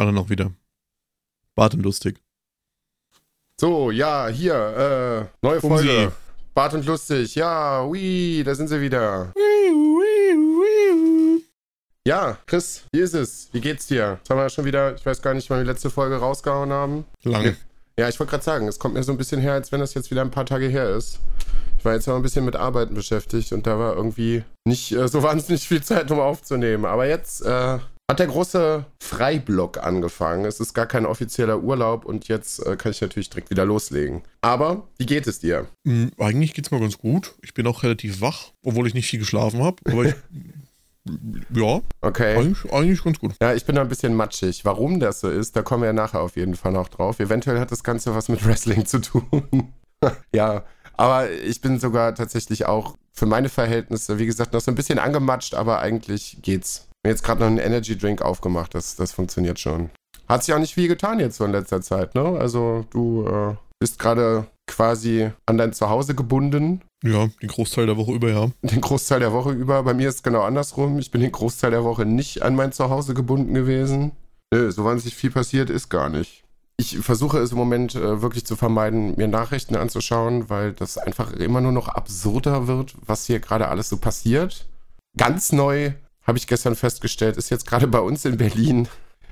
Alle noch wieder. Bart und lustig. So, ja, hier, äh, neue Um Folge. Bart und lustig, ja, ui, da sind sie wieder. Ja, Chris, wie ist es? Wie geht's dir? Jetzt haben wir schon wieder, ich weiß gar nicht, wann wir die letzte Folge rausgehauen haben. Lang. Ja, ich wollte gerade sagen, es kommt mir so ein bisschen her, als wenn das jetzt wieder ein paar Tage her ist. Ich war jetzt noch ein bisschen mit Arbeiten beschäftigt und da war irgendwie nicht äh, so wahnsinnig viel Zeit, um aufzunehmen. Aber jetzt äh, hat der große Freiblock angefangen. Es ist gar kein offizieller Urlaub und jetzt äh, kann ich natürlich direkt wieder loslegen. Aber wie geht es dir? Hm, eigentlich geht's mir ganz gut. Ich bin auch relativ wach, obwohl ich nicht viel geschlafen habe. Aber ich. ja, Okay. eigentlich, eigentlich ganz gut. Ja, ich bin da ein bisschen matschig. Warum das so ist, da kommen wir ja nachher auf jeden Fall noch drauf. Eventuell hat das Ganze was mit Wrestling zu tun. ja, aber ich bin sogar tatsächlich auch für meine Verhältnisse, wie gesagt, noch so ein bisschen angematscht, aber eigentlich geht's. Habe jetzt gerade noch einen Energy Drink aufgemacht, das, das funktioniert schon. Hat sich auch nicht viel getan jetzt so in letzter Zeit, ne? Also du äh, bist gerade quasi an dein Zuhause gebunden, Ja, den Großteil der Woche über, ja. den Großteil der Woche über. Bei mir ist es genau andersrum. Ich bin den Großteil der Woche nicht an mein Zuhause gebunden gewesen. Nö, so wahnsinnig viel passiert ist gar nicht. Ich versuche es im Moment äh, wirklich zu vermeiden, mir Nachrichten anzuschauen, weil das einfach immer nur noch absurder wird, was hier gerade alles so passiert. Ganz neu, habe ich gestern festgestellt, ist jetzt gerade bei uns in Berlin,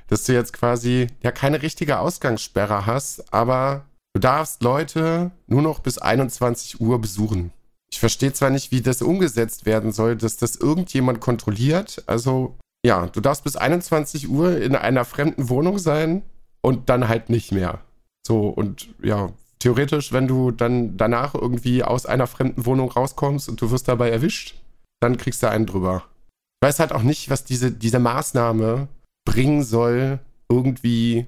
dass du jetzt quasi ja keine richtige Ausgangssperre hast, aber du darfst Leute nur noch bis 21 Uhr besuchen. Ich verstehe zwar nicht, wie das umgesetzt werden soll, dass das irgendjemand kontrolliert. Also, ja, du darfst bis 21 Uhr in einer fremden Wohnung sein und dann halt nicht mehr. So, und ja, theoretisch, wenn du dann danach irgendwie aus einer fremden Wohnung rauskommst und du wirst dabei erwischt, dann kriegst du einen drüber. Ich weiß halt auch nicht, was diese, diese Maßnahme bringen soll, irgendwie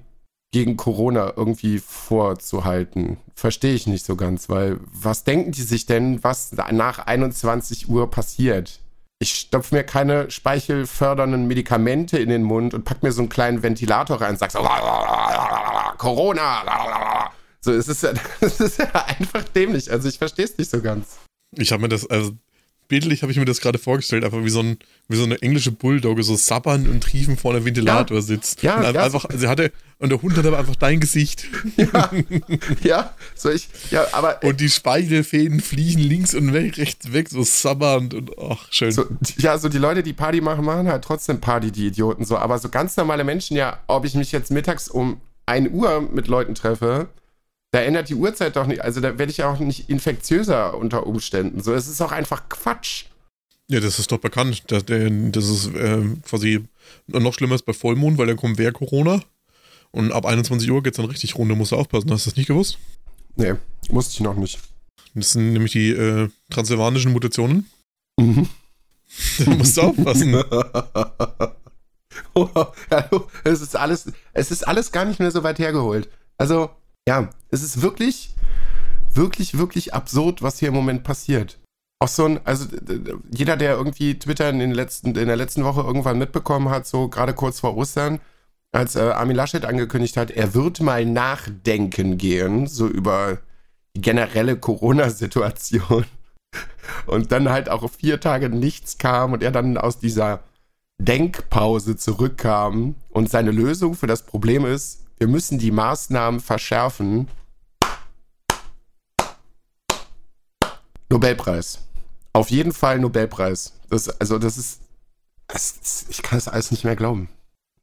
gegen Corona irgendwie vorzuhalten. Verstehe ich nicht so ganz, weil was denken die sich denn, was nach 21 Uhr passiert? Ich stopfe mir keine speichelfördernden Medikamente in den Mund und pack mir so einen kleinen Ventilator rein und sag so, Corona. So, es ist ja, es ist ja einfach dämlich. Also ich verstehe es nicht so ganz. Ich habe mir das, also bildlich habe ich mir das gerade vorgestellt, einfach wie so, ein, wie so eine englische Bulldogge, so sabbern und triefen vor einem Ventilator Ja. sitzt. Ja, und ja. einfach, sie hatte, und der Hund hat aber einfach dein Gesicht. Ja, ja, so ich, ja, aber Und die Speichelfäden fliegen links und rechts weg, so sabbernd und ach, schön. So, ja, so die Leute, die Party machen, machen halt trotzdem Party, die Idioten. So, aber so ganz normale Menschen, ja, ob ich mich jetzt mittags um 1 Uhr mit Leuten treffe, da ändert die Uhrzeit doch nicht. Also da werde ich auch nicht infektiöser unter Umständen. So, es ist auch einfach Quatsch. Ja, das ist doch bekannt. Das, das ist ähm, quasi noch schlimmer ist bei Vollmond, weil dann kommt wer Corona. Und ab 21 Uhr geht's dann richtig runter, musst du aufpassen. Hast du das nicht gewusst? Nee, wusste ich noch nicht. Das sind nämlich die äh, transsilvanischen Mutationen. Mhm. Da musst du aufpassen. Hallo, es ist alles, es ist alles gar nicht mehr so weit hergeholt. Also, ja, es ist wirklich, wirklich, wirklich absurd, was hier im Moment passiert. Auch so ein, also jeder, der irgendwie Twitter in, den letzten, in der letzten Woche irgendwann mitbekommen hat, so gerade kurz vor Ostern, als äh, Armin Laschet angekündigt hat, er wird mal nachdenken gehen, so über die generelle Corona-Situation. Und dann halt auch vier Tage nichts kam und er dann aus dieser Denkpause zurückkam und seine Lösung für das Problem ist, wir müssen die Maßnahmen verschärfen. Nobelpreis. Auf jeden Fall Nobelpreis. Das, also das ist, das ist, ich kann das alles nicht mehr glauben.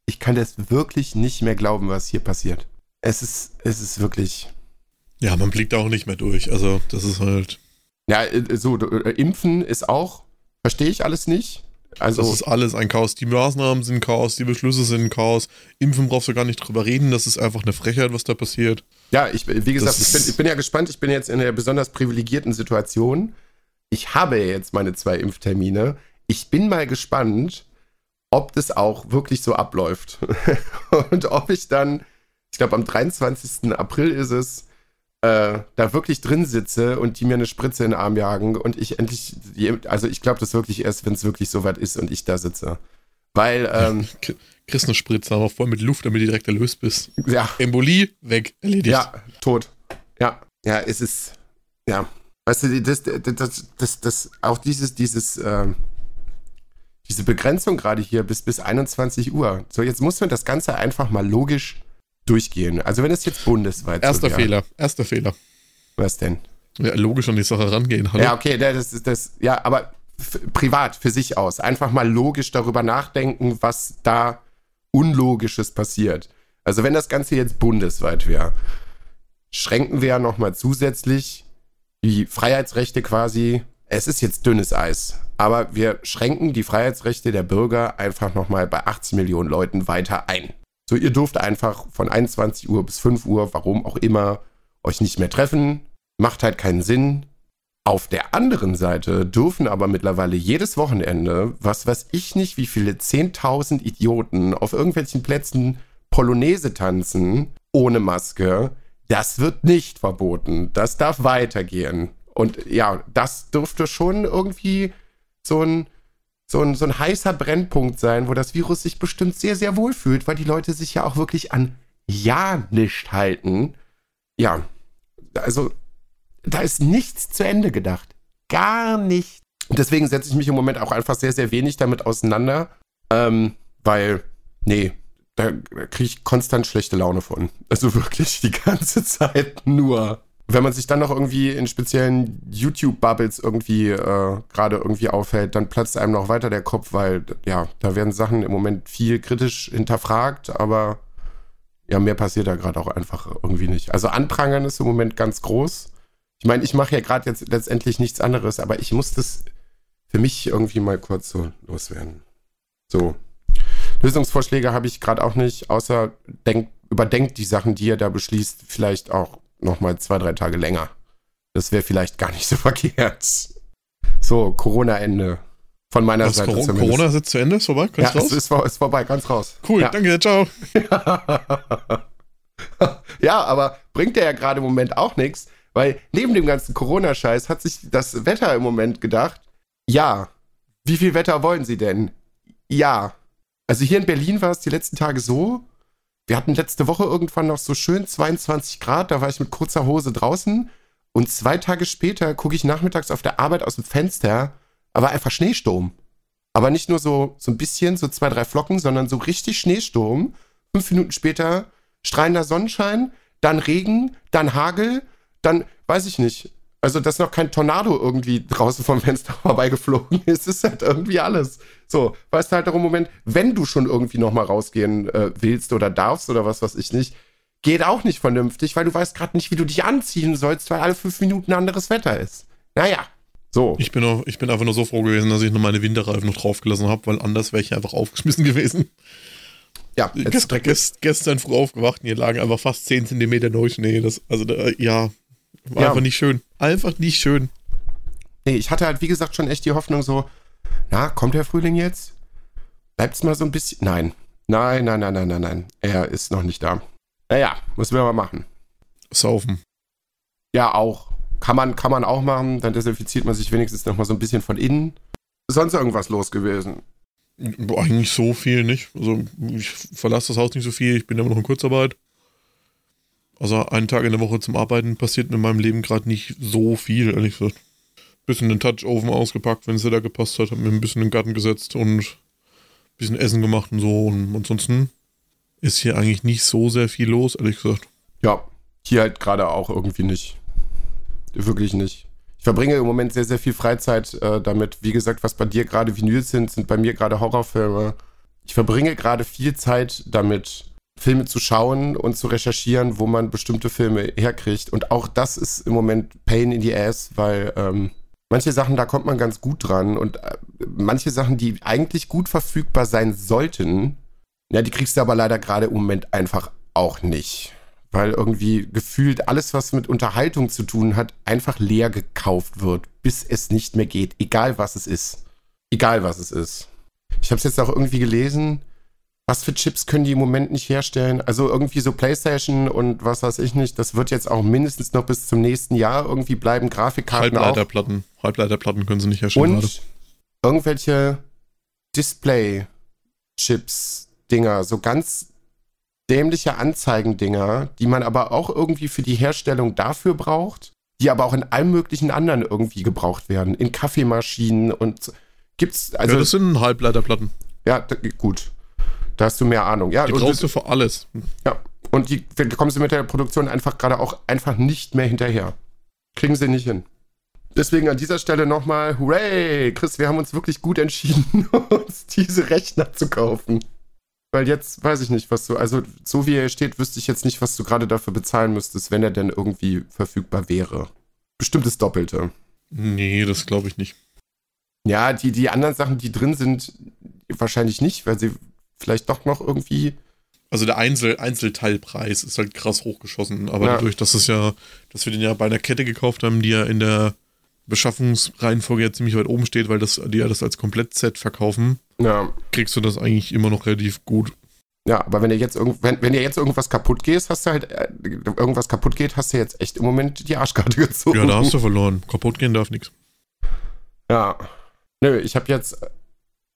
Ich kann das wirklich nicht mehr glauben, was hier passiert. Es ist, es ist wirklich, Ja, man blickt auch nicht mehr durch. Also, das ist halt. ja, äh, so, äh, Impfen ist auch, verstehe ich alles nicht. Also, Das ist alles ein Chaos. Die Maßnahmen sind Chaos, die Beschlüsse sind Chaos. Impfen brauchst du gar nicht drüber reden. Das ist einfach eine Frechheit, was da passiert. Ja, ich, wie gesagt, ich bin, ich bin ja gespannt. Ich bin jetzt in der besonders privilegierten Situation. Ich habe jetzt meine zwei Impftermine. Ich bin mal gespannt, ob das auch wirklich so abläuft. Und ob ich dann, ich glaube, am 23. April ist es, äh, da wirklich drin sitze und die mir eine Spritze in den Arm jagen und ich endlich, also ich glaube das wirklich erst, wenn es wirklich so weit ist und ich da sitze. Weil, ähm, Kriegst eine Spritze, aber voll mit Luft, damit du direkt erlöst bist. ja, Embolie, weg, erledigt. Ja, tot. Ja, ja, es ist, ja. Weißt du, das, das, das, das, das auch dieses, dieses, ähm, diese Begrenzung gerade hier bis, bis 21 Uhr. So, jetzt muss man das Ganze einfach mal logisch durchgehen. Also wenn es jetzt bundesweit Erster so Fehler, erster Fehler. Was denn? Ja, logisch an die Sache rangehen. Hallo? Ja, okay, das ist das, ja, aber privat für sich aus. Einfach mal logisch darüber nachdenken, was da Unlogisches passiert. Also wenn das Ganze jetzt bundesweit wäre, schränken wir ja nochmal zusätzlich die Freiheitsrechte quasi. Es ist jetzt dünnes Eis, aber wir schränken die Freiheitsrechte der Bürger einfach nochmal bei 18 Millionen Leuten weiter ein. So, ihr dürft einfach von 21 Uhr bis 5 Uhr, warum auch immer, euch nicht mehr treffen. Macht halt keinen Sinn. Auf der anderen Seite dürfen aber mittlerweile jedes Wochenende, was weiß ich nicht, wie viele 10.000 Idioten auf irgendwelchen Plätzen Polonaise tanzen, ohne Maske. Das wird nicht verboten. Das darf weitergehen. Und ja, das dürfte schon irgendwie so ein, so ein, so ein heißer Brennpunkt sein, wo das Virus sich bestimmt sehr, sehr wohl fühlt, weil die Leute sich ja auch wirklich an ja nicht halten. Ja, also da ist nichts zu Ende gedacht. Gar nicht. Und deswegen setze ich mich im Moment auch einfach sehr, sehr wenig damit auseinander, ähm, weil, nee, da kriege ich konstant schlechte Laune von. Also wirklich die ganze Zeit nur. Wenn man sich dann noch irgendwie in speziellen YouTube-Bubbles irgendwie äh, gerade irgendwie aufhält, dann platzt einem noch weiter der Kopf, weil ja, da werden Sachen im Moment viel kritisch hinterfragt, aber ja, mehr passiert da gerade auch einfach irgendwie nicht. Also Anprangern ist im Moment ganz groß. Ich meine, ich mache ja gerade jetzt letztendlich nichts anderes, aber ich muss das für mich irgendwie mal kurz so loswerden. So. Lösungsvorschläge habe ich gerade auch nicht, außer denk, überdenkt die Sachen, die ihr da beschließt, vielleicht auch nochmal zwei, drei Tage länger. Das wäre vielleicht gar nicht so verkehrt. So, Corona-Ende. Von meiner Was, Seite Corona, zumindest. Corona ist jetzt zu Ende? Ist vorbei? Ganz ja, raus? Es ist, ist vorbei, ganz raus. Cool, ja. danke, ciao. ja, aber bringt der ja gerade im Moment auch nichts, weil neben dem ganzen Corona-Scheiß hat sich das Wetter im Moment gedacht, ja, wie viel Wetter wollen Sie denn? Ja. Also hier in Berlin war es die letzten Tage so, wir hatten letzte Woche irgendwann noch so schön 22 Grad, da war ich mit kurzer Hose draußen und zwei Tage später gucke ich nachmittags auf der Arbeit aus dem Fenster, aber einfach Schneesturm. Aber nicht nur so, so ein bisschen, so zwei, drei Flocken, sondern so richtig Schneesturm. Fünf Minuten später strahlender Sonnenschein, dann Regen, dann Hagel dann weiß ich nicht. Also, dass noch kein Tornado irgendwie draußen vom Fenster vorbeigeflogen ist, ist halt irgendwie alles. So, weißt du halt darum, Moment, wenn du schon irgendwie nochmal rausgehen äh, willst oder darfst oder was weiß ich nicht, geht auch nicht vernünftig, weil du weißt gerade nicht, wie du dich anziehen sollst, weil alle fünf Minuten anderes Wetter ist. Naja, so. Ich bin, auch, ich bin einfach nur so froh gewesen, dass ich noch meine Winterreifen noch draufgelassen habe, weil anders wäre ich einfach aufgeschmissen gewesen. Ja, gest, gest, gestern früh aufgewacht und hier lagen einfach fast 10 cm Neuschnee. Das, also, da, ja, war ja. einfach nicht schön. Einfach nicht schön. Nee, ich hatte halt, wie gesagt, schon echt die Hoffnung so, na, kommt der Frühling jetzt? Bleibt's mal so ein bisschen. Nein. Nein, nein, nein, nein, nein, nein. Er ist noch nicht da. Naja, müssen wir mal machen. Saufen. Ja, auch. Kann man, kann man auch machen. Dann desinfiziert man sich wenigstens noch mal so ein bisschen von innen. sonst irgendwas los gewesen? Eigentlich so viel nicht. Also ich verlasse das Haus nicht so viel. Ich bin immer noch in Kurzarbeit. Also einen Tag in der Woche zum Arbeiten passiert in meinem Leben gerade nicht so viel, ehrlich gesagt. Bisschen den Touch-Oven ausgepackt, wenn es da gepasst hat, hab mir ein bisschen in den Garten gesetzt und ein bisschen Essen gemacht und so. Und ansonsten ist hier eigentlich nicht so sehr viel los, ehrlich gesagt. Ja, hier halt gerade auch irgendwie nicht. Wirklich nicht. Ich verbringe im Moment sehr, sehr viel Freizeit äh, damit. Wie gesagt, was bei dir gerade Vinyls sind, sind bei mir gerade Horrorfilme. Ich verbringe gerade viel Zeit damit, Filme zu schauen und zu recherchieren, wo man bestimmte Filme herkriegt. Und auch das ist im Moment Pain in the Ass, weil ähm, manche Sachen, da kommt man ganz gut dran. Und äh, manche Sachen, die eigentlich gut verfügbar sein sollten, ja, die kriegst du aber leider gerade im Moment einfach auch nicht. Weil irgendwie gefühlt alles, was mit Unterhaltung zu tun hat, einfach leer gekauft wird, bis es nicht mehr geht. Egal was es ist. Egal was es ist. Ich habe es jetzt auch irgendwie gelesen was für Chips können die im Moment nicht herstellen? Also irgendwie so PlayStation und was weiß ich nicht, das wird jetzt auch mindestens noch bis zum nächsten Jahr irgendwie bleiben. Grafikkarten Halbleiterplatten. Auch. Halbleiterplatten können sie nicht herstellen. Und gerade. irgendwelche Display-Chips-Dinger, so ganz dämliche Anzeigendinger, die man aber auch irgendwie für die Herstellung dafür braucht, die aber auch in allem möglichen anderen irgendwie gebraucht werden. In Kaffeemaschinen und Gibt's, also. ja, das sind Halbleiterplatten. Ja, gut. Da hast du mehr Ahnung. Ja, Die und, brauchst du für alles. ja. und die, da kommen sie mit der Produktion einfach gerade auch einfach nicht mehr hinterher. Kriegen sie nicht hin. Deswegen an dieser Stelle nochmal, hooray, Chris, wir haben uns wirklich gut entschieden, uns diese Rechner zu kaufen. Weil jetzt weiß ich nicht, was du, also so wie er steht, wüsste ich jetzt nicht, was du gerade dafür bezahlen müsstest, wenn er denn irgendwie verfügbar wäre. Bestimmt das Doppelte. Nee, das glaube ich nicht. Ja, die, die anderen Sachen, die drin sind, wahrscheinlich nicht, weil sie vielleicht doch noch irgendwie. Also der Einzel Einzelteilpreis ist halt krass hochgeschossen, aber Ja. dadurch, dass es ja, dass wir den ja bei einer Kette gekauft haben, die ja in der Beschaffungsreihenfolge ja ziemlich weit oben steht, weil das, die ja das als Komplettset verkaufen, Ja, kriegst du das eigentlich immer noch relativ gut. ja aber wenn dir jetzt irgend, wenn, wenn dir jetzt irgendwas kaputt geht, hast du halt, äh, irgendwas kaputt geht, hast du jetzt echt im Moment die Arschkarte gezogen. Ja, da hast du verloren. Kaputt gehen darf nichts. Ja. Nö, ich habe jetzt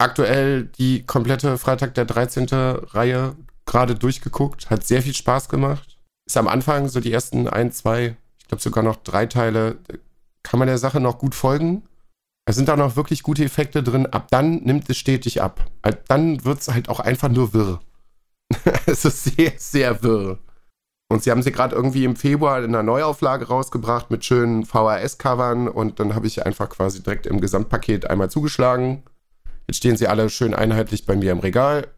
aktuell die komplette Freitag der 13. Reihe gerade durchgeguckt. Hat sehr viel Spaß gemacht. Ist am Anfang so die ersten ein, zwei, ich glaube sogar noch drei Teile, kann man der Sache noch gut folgen. Es sind auch noch wirklich gute Effekte drin. Ab dann nimmt es stetig ab. Ab dann wird es halt auch einfach nur wirr. es ist sehr, sehr wirr. Und sie haben sie gerade irgendwie im Februar in einer Neuauflage rausgebracht mit schönen VHS-Covern und dann habe ich einfach quasi direkt im Gesamtpaket einmal zugeschlagen. Jetzt stehen sie alle schön einheitlich bei mir im Regal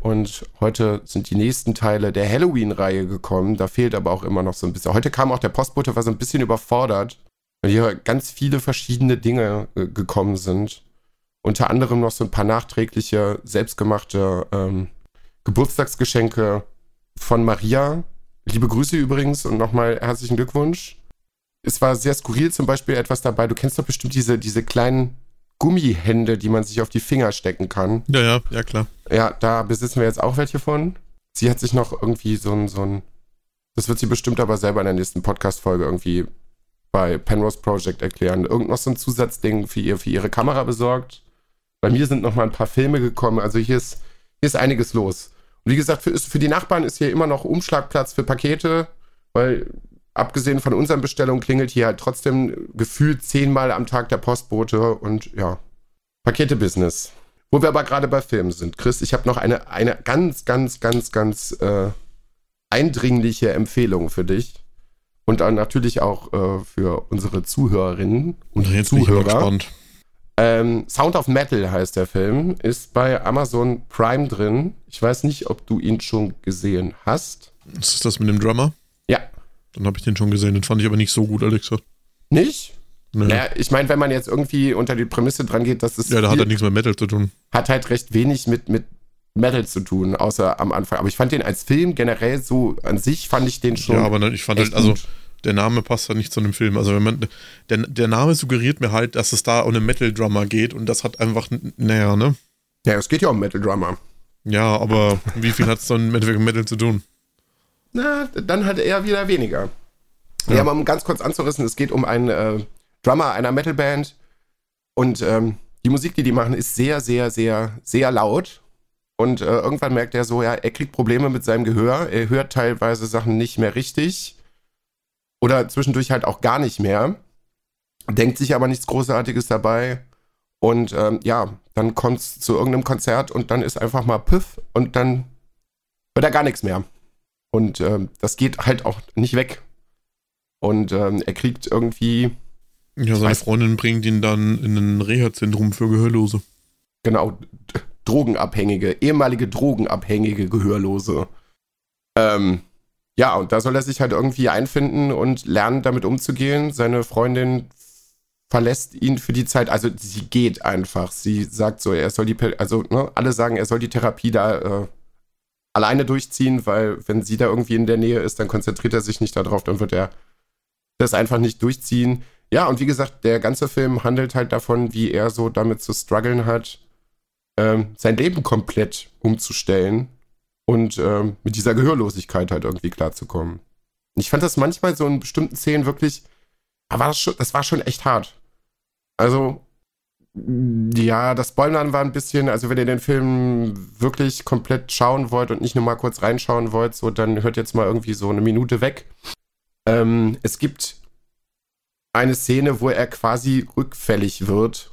und heute sind die nächsten Teile der Halloween-Reihe gekommen. Da fehlt aber auch immer noch so ein bisschen. Heute kam auch der Postbote, war so ein bisschen überfordert, weil hier ganz viele verschiedene Dinge äh, gekommen sind. Unter anderem noch so ein paar nachträgliche, selbstgemachte ähm, Geburtstagsgeschenke von Maria. Liebe Grüße übrigens und nochmal herzlichen Glückwunsch. Es war sehr skurril zum Beispiel etwas dabei. Du kennst doch bestimmt diese, diese kleinen Gummihände, die man sich auf die Finger stecken kann. Ja, ja, ja, klar. Ja, da besitzen wir jetzt auch welche von. Sie hat sich noch irgendwie so ein, so ein, das wird sie bestimmt aber selber in der nächsten Podcast-Folge irgendwie bei Penrose Project erklären. Irgend noch so ein Zusatzding für, ihr, für ihre Kamera besorgt. Bei mir sind noch mal ein paar Filme gekommen. Also hier ist, hier ist einiges los. Und wie gesagt, für, für die Nachbarn ist hier immer noch Umschlagplatz für Pakete, weil abgesehen von unseren Bestellungen klingelt hier halt trotzdem gefühlt zehnmal am Tag der Postbote und ja, Pakete-Business. Wo wir aber gerade bei Filmen sind. Chris, ich habe noch eine, eine ganz, ganz, ganz, ganz äh, eindringliche Empfehlung für dich. Und dann natürlich auch äh, für unsere Zuhörerinnen und jetzt bin ich aber Zuhörer. gespannt. Ähm, Sound of Metal heißt der Film, ist bei Amazon Prime drin. Ich weiß nicht, ob du ihn schon gesehen hast. Was ist das mit dem Drummer? Ja. Dann habe ich den schon gesehen. Den fand ich aber nicht so gut, gesagt. Nicht? Nee. Naja, ich meine, wenn man jetzt irgendwie unter die Prämisse dran geht, dass es ja, da hat er nichts mit Metal zu tun. hat halt recht wenig mit, mit Metal zu tun, außer am Anfang. Aber ich fand den als Film generell so an sich fand ich den schon. Ja, aber ich fand halt, also der Name passt halt nicht zu dem Film. Also wenn man, der, der Name suggeriert mir halt, dass es da um einen Metal-Drummer geht und das hat einfach, naja, ne? Ja, es geht ja um Metal Drummer. Ja, aber wie viel hat es dann mit Metal zu tun? Na, dann halt eher wieder weniger. Ja, Ja. aber um ganz kurz anzurissen, es geht um einen äh, Drummer einer Metalband und ähm, die Musik, die die machen, ist sehr, sehr, sehr, sehr laut. Und äh, irgendwann merkt er so, ja, er kriegt Probleme mit seinem Gehör. Er hört teilweise Sachen nicht mehr richtig. Oder zwischendurch halt auch gar nicht mehr. Denkt sich aber nichts Großartiges dabei. Und ähm, ja, dann kommt es zu irgendeinem Konzert und dann ist einfach mal Piff und dann hört er gar nichts mehr. Und ähm, das geht halt auch nicht weg. Und ähm, er kriegt irgendwie, Ja, seine Freundin bringt ihn dann in ein Reha-Zentrum für Gehörlose. genau, Drogenabhängige, ehemalige Drogenabhängige Gehörlose. Ähm, ja, und da soll er sich halt irgendwie einfinden und lernen, damit umzugehen. Seine Freundin verlässt ihn für die Zeit, also sie geht einfach. Sie sagt so, er soll die, also ne, alle sagen, er soll die Therapie da äh, alleine durchziehen, weil wenn sie da irgendwie in der Nähe ist, dann konzentriert er sich nicht darauf, dann wird er das einfach nicht durchziehen. Ja, und wie gesagt, der ganze Film handelt halt davon, wie er so damit zu strugglen hat, ähm, sein Leben komplett umzustellen und ähm, mit dieser Gehörlosigkeit halt irgendwie klarzukommen. Ich fand das manchmal so in bestimmten Szenen wirklich, aber das, schon, das war schon echt hart. Also, ja, das Spoilern war ein bisschen, also wenn ihr den Film wirklich komplett schauen wollt und nicht nur mal kurz reinschauen wollt, so dann hört jetzt mal irgendwie so eine Minute weg. Ähm, es gibt eine Szene, wo er quasi rückfällig wird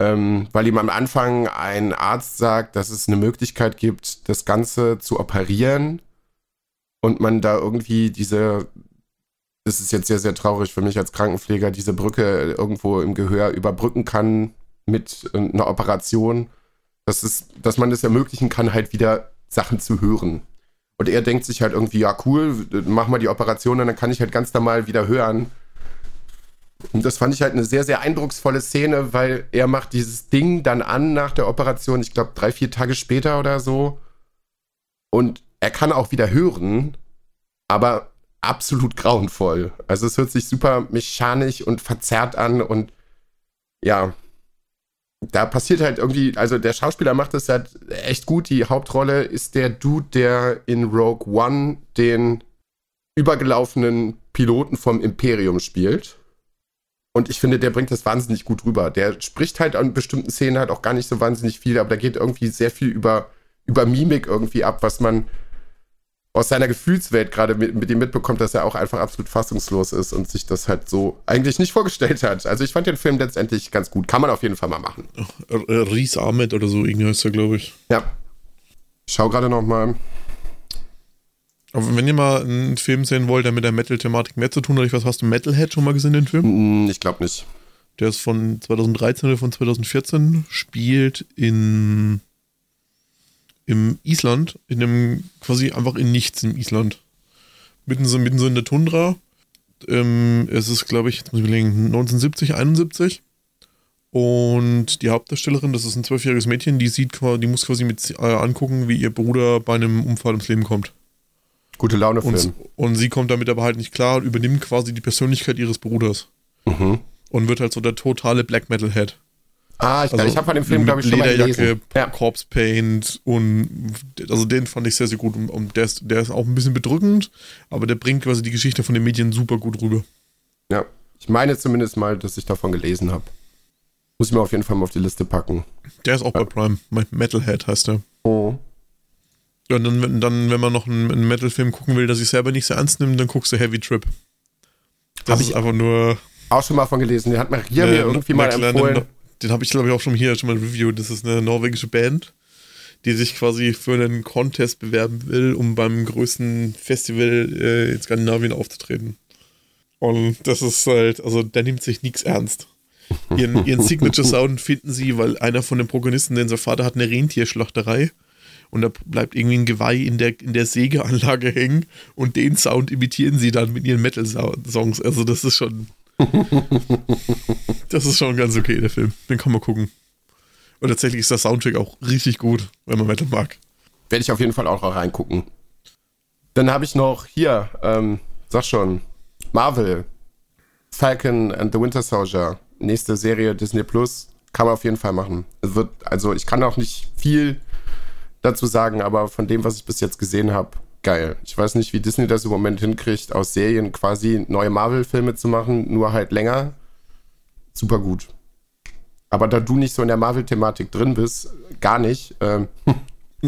ähm, weil ihm am Anfang ein Arzt sagt, dass es eine Möglichkeit gibt, das Ganze zu operieren und man da irgendwie diese, das ist jetzt sehr, sehr traurig für mich als Krankenpfleger, diese Brücke irgendwo im Gehör überbrücken kann mit einer Operation, dass, es, dass man es ermöglichen kann, halt wieder Sachen zu hören. Und er denkt sich halt irgendwie, ja cool, mach mal die Operation und dann kann ich halt ganz normal wieder hören. Und das fand ich halt eine sehr, sehr eindrucksvolle Szene, weil er macht dieses Ding dann an nach der Operation, ich glaube drei, vier Tage später oder so. Und er kann auch wieder hören, aber absolut grauenvoll. Also es hört sich super mechanisch und verzerrt an und ja, da passiert halt irgendwie, also der Schauspieler macht das halt echt gut. Die Hauptrolle ist der Dude, der in Rogue One den übergelaufenen Piloten vom Imperium spielt. Und ich finde, der bringt das wahnsinnig gut rüber. Der spricht halt an bestimmten Szenen halt auch gar nicht so wahnsinnig viel, aber da geht irgendwie sehr viel über, über Mimik irgendwie ab, was man aus seiner Gefühlswelt gerade mit, mit ihm mitbekommt, dass er auch einfach absolut fassungslos ist und sich das halt so eigentlich nicht vorgestellt hat. Also ich fand den Film letztendlich ganz gut. Kann man auf jeden Fall mal machen. Ries Ahmed oder so, irgendwie heißt er, glaube ich. Ja. Ich schau gerade noch mal. Aber wenn ihr mal einen Film sehen wollt, der mit der Metal-Thematik mehr zu tun hat, was hast du Metalhead schon mal gesehen, den Film? Mm, ich glaube nicht. Der ist von 2013 oder von 2014, spielt in im Island, in einem quasi einfach in nichts im Island. Mitten so, mitten so in der Tundra. Ähm, es ist, glaube ich, jetzt muss ich überlegen, 1970, 71. Und die Hauptdarstellerin, das ist ein zwölfjähriges Mädchen, die sieht, die muss quasi mit äh, angucken, wie ihr Bruder bei einem Unfall ums Leben kommt. Gute Laune Film. Und, und sie kommt damit aber halt nicht klar und übernimmt quasi die Persönlichkeit ihres Bruders. Mhm. Und wird halt so der totale Black Metal Head. Ah, ich, also, ich habe von dem Film, glaube ich, schon mal gelesen. Ja. Corpse Paint und also den fand ich sehr, sehr gut. Und, der, ist, der ist auch ein bisschen bedrückend, aber der bringt quasi die Geschichte von den Medien super gut rüber. Ja, ich meine zumindest mal, dass ich davon gelesen habe. Muss ich mir auf jeden Fall mal auf die Liste packen. Der ist auch ja. bei Prime. Metalhead heißt der. Oh. Ja, und dann, dann, wenn man noch einen, einen Metal-Film gucken will, der sich selber nicht so ernst nimmt, dann guckst du Heavy Trip. Das hab ist einfach nur. Auch schon mal von gelesen. Den hat Maria äh, mir irgendwie mal empfohlen. Den habe ich, glaube ich, auch schon hier schon mal reviewed. Das ist eine norwegische Band, die sich quasi für einen Contest bewerben will, um beim größten Festival äh, in Skandinavien aufzutreten. Und das ist halt, also der nimmt sich nichts ernst. Ihren, ihren Signature Sound finden sie, weil einer von den Protagonisten, denn sein Vater hat eine Rentierschlachterei und da bleibt irgendwie ein Geweih in der, in der Sägeanlage hängen und den Sound imitieren sie dann mit ihren Metal-Songs. Also das ist schon. das ist schon ganz okay, der Film. Den kann man gucken. Und tatsächlich ist der Soundtrack auch richtig gut, wenn man Metal mag. Werde ich auf jeden Fall auch reingucken. Dann habe ich noch hier, ähm, sag schon, Marvel, Falcon and the Winter Soldier, nächste Serie Disney Plus, kann man auf jeden Fall machen. Es wird, also ich kann auch nicht viel dazu sagen, aber von dem, was ich bis jetzt gesehen habe, geil. Ich weiß nicht, wie Disney das im Moment hinkriegt, aus Serien quasi neue Marvel-Filme zu machen, nur halt länger. Super gut. Aber da du nicht so in der Marvel-Thematik drin bist, gar nicht. Ähm,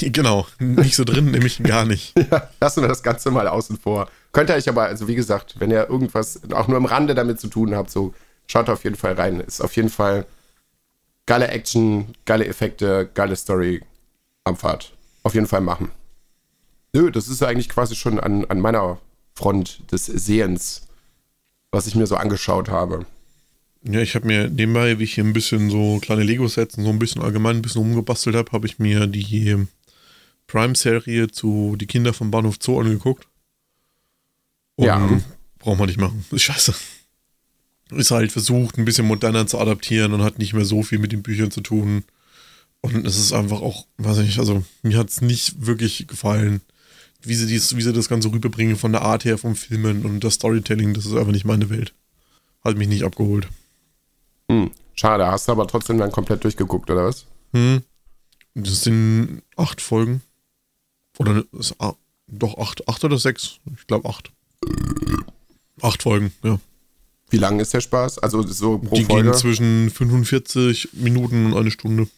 genau, nicht so drin, nämlich gar nicht. ja, lassen wir das Ganze mal außen vor. Könnt ihr euch aber, also wie gesagt, wenn ihr irgendwas auch nur im Rande damit zu tun habt, so schaut auf jeden Fall rein. Ist auf jeden Fall geile Action, geile Effekte, geile Story, Abfahrt. Auf jeden Fall machen. Nö, das ist eigentlich quasi schon an, an meiner Front des Sehens, was ich mir so angeschaut habe. Ja, ich habe mir nebenbei, wie ich hier ein bisschen so kleine Lego-Sets und so ein bisschen allgemein ein bisschen umgebastelt habe, habe ich mir die Prime-Serie zu Die Kinder vom Bahnhof Zoo angeguckt. Und ja. Braucht man nicht machen. Ist scheiße. Ist halt versucht, ein bisschen moderner zu adaptieren und hat nicht mehr so viel mit den Büchern zu tun. Und es ist einfach auch, weiß ich nicht, also mir hat es nicht wirklich gefallen, wie sie, dies, wie sie das Ganze rüberbringen von der Art her, vom Filmen und das Storytelling. Das ist einfach nicht meine Welt. Hat mich nicht abgeholt. Hm, schade, hast du aber trotzdem dann komplett durchgeguckt, oder was? Hm. Das sind acht Folgen. Oder ist, ah, doch acht, acht oder sechs? Ich glaube acht. Acht Folgen, ja. Wie lang ist der Spaß? Also so pro Die Folge? gehen zwischen 45 Minuten und eine Stunde.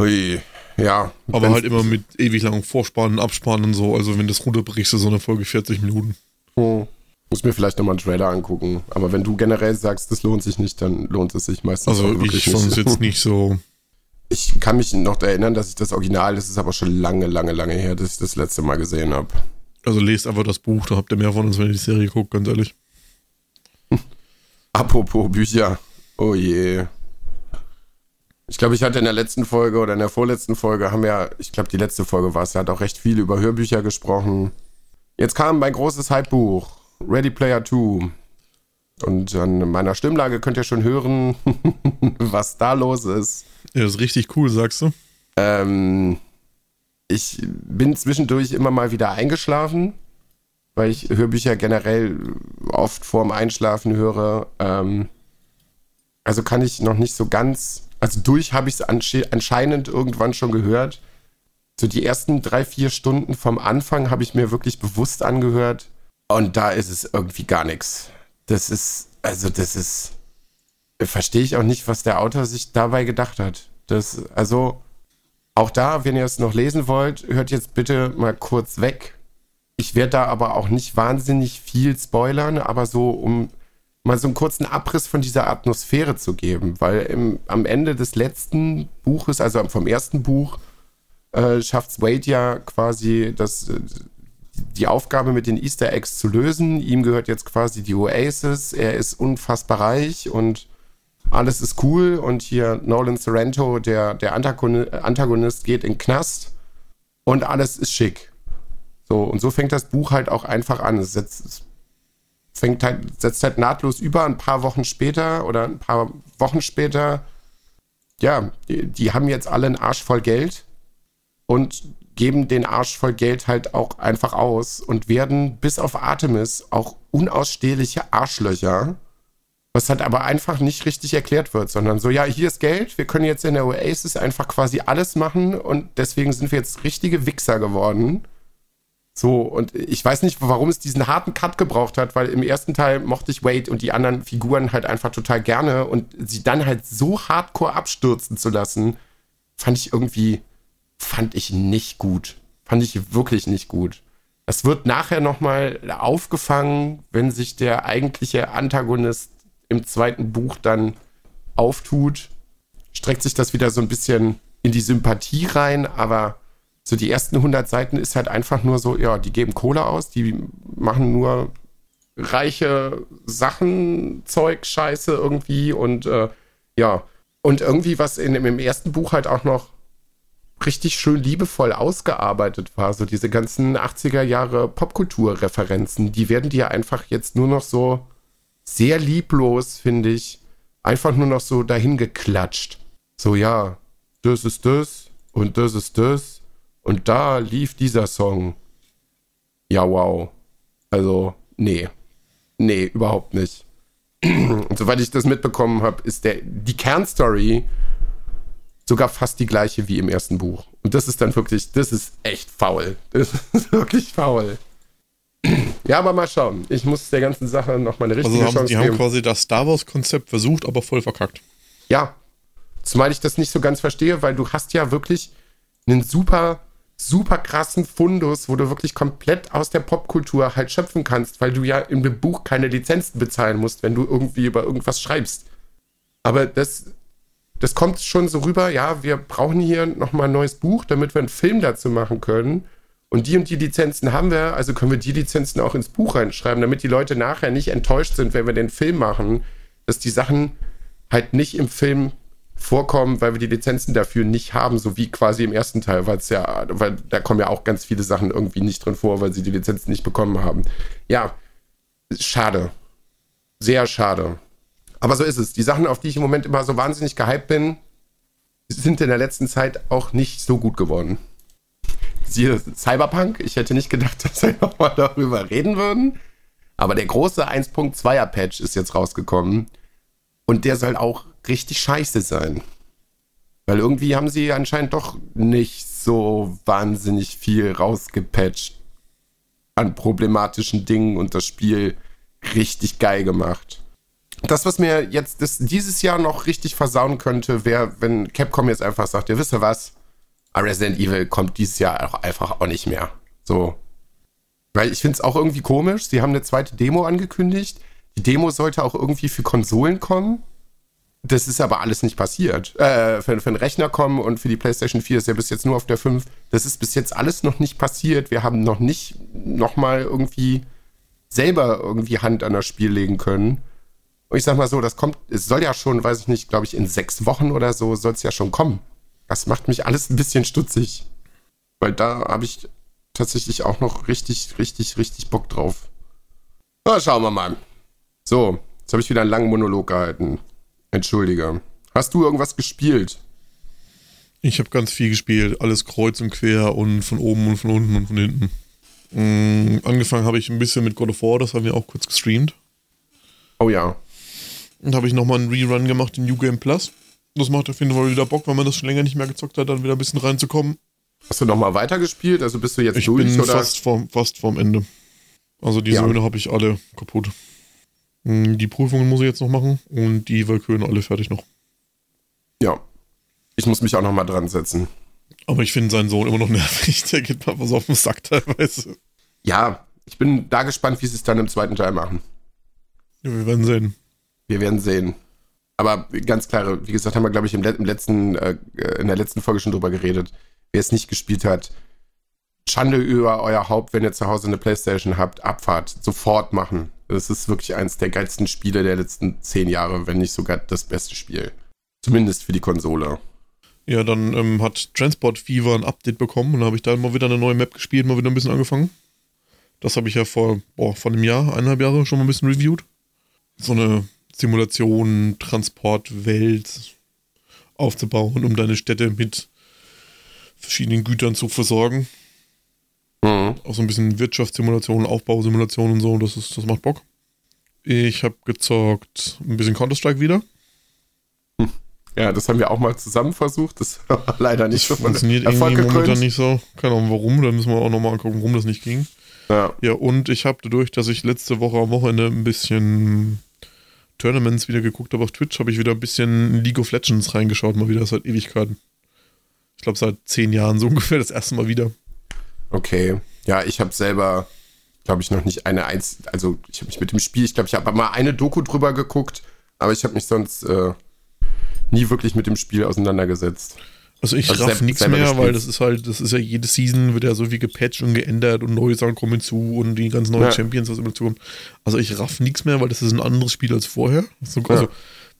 Ui, ja. Aber halt immer mit ewig langem Vorspannen, Abspannen und so. Also wenn das runterbrichst, so eine Folge 40 Minuten. Oh. Muss mir vielleicht nochmal einen Trailer angucken. Aber wenn du generell sagst, das lohnt sich nicht, dann lohnt es sich meistens. Also ich fand es jetzt nicht so. Ich kann mich noch erinnern, dass ich das Original, das ist aber schon lange, lange, lange her, dass ich das letzte Mal gesehen habe. Also lest einfach das Buch, da habt ihr mehr von uns, wenn ihr die Serie guckt, ganz ehrlich. Apropos Bücher. Oh je. Ich glaube, ich hatte in der letzten Folge oder in der vorletzten Folge haben wir, ich glaube, die letzte Folge war es, er hat auch recht viel über Hörbücher gesprochen. Jetzt kam mein großes Hype-Buch, Ready Player 2. Und an meiner Stimmlage könnt ihr schon hören, was da los ist. Ja, das ist richtig cool, sagst du? Ähm, ich bin zwischendurch immer mal wieder eingeschlafen, weil ich Hörbücher generell oft vorm Einschlafen höre. Ähm, also kann ich noch nicht so ganz, also durch habe ich es anscheinend irgendwann schon gehört. So die ersten drei, vier Stunden vom Anfang habe ich mir wirklich bewusst angehört. Und da ist es irgendwie gar nichts. Das ist, also das ist, verstehe ich auch nicht, was der Autor sich dabei gedacht hat. Das, also, auch da, wenn ihr es noch lesen wollt, hört jetzt bitte mal kurz weg. Ich werde da aber auch nicht wahnsinnig viel spoilern, aber so, um mal so einen kurzen Abriss von dieser Atmosphäre zu geben, weil im, am Ende des letzten Buches, also vom ersten Buch, äh, schafft Wade ja quasi das, die Aufgabe mit den Easter Eggs zu lösen. Ihm gehört jetzt quasi die Oasis. Er ist unfassbar reich und alles ist cool. Und hier Nolan Sorrento, der, der Antagonist, geht in Knast und alles ist schick. So, und so fängt das Buch halt auch einfach an. Es setzt, fängt halt, setzt halt nahtlos über, ein paar Wochen später oder ein paar Wochen später. Ja, die, die haben jetzt alle einen Arsch voll Geld und geben den Arsch voll Geld halt auch einfach aus und werden bis auf Artemis auch unausstehliche Arschlöcher, was halt aber einfach nicht richtig erklärt wird, sondern so, ja, hier ist Geld, wir können jetzt in der Oasis einfach quasi alles machen und deswegen sind wir jetzt richtige Wichser geworden. So, und ich weiß nicht, warum es diesen harten Cut gebraucht hat, weil im ersten Teil mochte ich Wade und die anderen Figuren halt einfach total gerne und sie dann halt so hardcore abstürzen zu lassen, fand ich irgendwie fand ich nicht gut. Fand ich wirklich nicht gut. Das wird nachher nochmal aufgefangen, wenn sich der eigentliche Antagonist im zweiten Buch dann auftut. Streckt sich das wieder so ein bisschen in die Sympathie rein, aber so die ersten 100 Seiten ist halt einfach nur so, ja, die geben Kohle aus, die machen nur reiche Sachen, Zeug, Scheiße irgendwie und äh, ja. Und irgendwie, was in, im ersten Buch halt auch noch richtig schön liebevoll ausgearbeitet war. So diese ganzen 80er Jahre Popkultur-Referenzen, die werden dir einfach jetzt nur noch so sehr lieblos, finde ich, einfach nur noch so dahin geklatscht. So, ja, das ist das und das ist das und da lief dieser Song. Ja, wow. Also, nee. Nee, überhaupt nicht. Und soweit ich das mitbekommen habe, ist der, die Kernstory sogar fast die gleiche wie im ersten Buch. Und das ist dann wirklich, das ist echt faul. Das ist wirklich faul. Ja, aber mal schauen. Ich muss der ganzen Sache noch mal eine richtige also haben, Chance die geben. haben quasi das Star Wars-Konzept versucht, aber voll verkackt. Ja. Zumal ich das nicht so ganz verstehe, weil du hast ja wirklich einen super, super krassen Fundus, wo du wirklich komplett aus der Popkultur halt schöpfen kannst, weil du ja im Buch keine Lizenzen bezahlen musst, wenn du irgendwie über irgendwas schreibst. Aber das das kommt schon so rüber, ja, wir brauchen hier nochmal ein neues Buch, damit wir einen Film dazu machen können. Und die und die Lizenzen haben wir, also können wir die Lizenzen auch ins Buch reinschreiben, damit die Leute nachher nicht enttäuscht sind, wenn wir den Film machen, dass die Sachen halt nicht im Film vorkommen, weil wir die Lizenzen dafür nicht haben, so wie quasi im ersten Teil, weil es ja, weil da kommen ja auch ganz viele Sachen irgendwie nicht drin vor, weil sie die Lizenzen nicht bekommen haben. Ja, schade. Sehr schade. Aber so ist es. Die Sachen, auf die ich im Moment immer so wahnsinnig gehypt bin, sind in der letzten Zeit auch nicht so gut geworden. Siehe Cyberpunk. Ich hätte nicht gedacht, dass wir nochmal darüber reden würden. Aber der große 1.2er Patch ist jetzt rausgekommen. Und der soll auch richtig scheiße sein. Weil irgendwie haben sie anscheinend doch nicht so wahnsinnig viel rausgepatcht an problematischen Dingen und das Spiel richtig geil gemacht. Das, was mir jetzt das, dieses Jahr noch richtig versauen könnte, wäre, wenn Capcom jetzt einfach sagt, ihr wisst ihr was, Resident Evil kommt dieses Jahr auch einfach auch nicht mehr. So. Weil ich finde es auch irgendwie komisch. Sie haben eine zweite Demo angekündigt. Die Demo sollte auch irgendwie für Konsolen kommen. Das ist aber alles nicht passiert. Äh, für, für den Rechner kommen und für die PlayStation 4 ist ja bis jetzt nur auf der 5. Das ist bis jetzt alles noch nicht passiert. Wir haben noch nicht nochmal irgendwie selber irgendwie Hand an das Spiel legen können. Und ich sag mal so, das kommt, es soll ja schon, weiß ich nicht, glaube ich, in sechs Wochen oder so soll es ja schon kommen. Das macht mich alles ein bisschen stutzig. Weil da habe ich tatsächlich auch noch richtig, richtig, richtig Bock drauf. Na, schauen wir mal. So, jetzt habe ich wieder einen langen Monolog gehalten. Entschuldige. Hast du irgendwas gespielt? Ich habe ganz viel gespielt, alles kreuz und quer und von oben und von unten und von hinten. Mhm, angefangen habe ich ein bisschen mit God of War, das haben wir auch kurz gestreamt. Oh ja. Und habe ich nochmal einen Rerun gemacht in New Game Plus. Das macht auf jeden Fall wieder Bock, wenn man das schon länger nicht mehr gezockt hat, dann wieder ein bisschen reinzukommen. Hast du nochmal weitergespielt? Also bist du jetzt ich durch? bin oder? Fast, vorm, fast vorm Ende. Also die Ja. Söhne habe ich alle kaputt. Mm, Die Prüfungen muss ich jetzt noch machen und die Valkyren alle fertig noch. Ja. Ich muss mich auch nochmal dran setzen. Aber ich finde seinen Sohn immer noch nervig. Der geht mal was auf den Sack teilweise. Ja, ich bin da gespannt, wie sie es dann im zweiten Teil machen. Ja, wir werden sehen. Wir werden sehen. Aber ganz klar, wie gesagt, haben wir, glaube ich, im, im letzten, äh, in der letzten Folge schon drüber geredet. Wer es nicht gespielt hat, Schande über euer Haupt, wenn ihr zu Hause eine Playstation habt, Abfahrt, sofort machen. Das ist wirklich eins der geilsten Spiele der letzten zehn Jahre, wenn nicht sogar das beste Spiel. Zumindest für die Konsole. Ja, dann ähm, hat Transport Fever ein Update bekommen und habe ich da mal wieder eine neue Map gespielt, mal wieder ein bisschen angefangen. Das habe ich ja vor, boah, vor einem Jahr, eineinhalb Jahre schon mal ein bisschen reviewed. So eine Simulation, Transportwelt aufzubauen, um deine Städte mit verschiedenen Gütern zu versorgen. Mhm. Auch so ein bisschen Wirtschaftssimulation, Aufbausimulation und so, das, ist, das macht Bock. Ich habe gezockt ein bisschen Counter-Strike wieder. Ja, das haben wir auch mal zusammen versucht. Das war leider nicht so Das von funktioniert Erfolg irgendwie momentan nicht so. Keine Ahnung warum, da müssen wir auch nochmal angucken, warum das nicht ging. Ja. Ja, und ich habe dadurch, dass ich letzte Woche am Wochenende ein bisschen Tournaments wieder geguckt habe auf Twitch, habe ich wieder ein bisschen League of Legends reingeschaut, mal wieder seit Ewigkeiten. Ich glaube seit zehn Jahren so ungefähr das erste Mal wieder. Okay. Ja, ich habe selber, glaube ich, noch nicht eine eins. Also, ich habe mich mit dem Spiel, ich glaube, ich habe mal eine Doku drüber geguckt, aber ich habe mich sonst äh, nie wirklich mit dem Spiel auseinandergesetzt. Also ich Also raff nichts mehr, gespielt. weil das ist halt, das ist ja jede Season wird ja so viel gepatcht und geändert und neue Sachen kommen hinzu und die ganz neuen Ja. Champions, was immer zukommt. Also ich raff nichts mehr, weil das ist ein anderes Spiel als vorher. So, also Ja.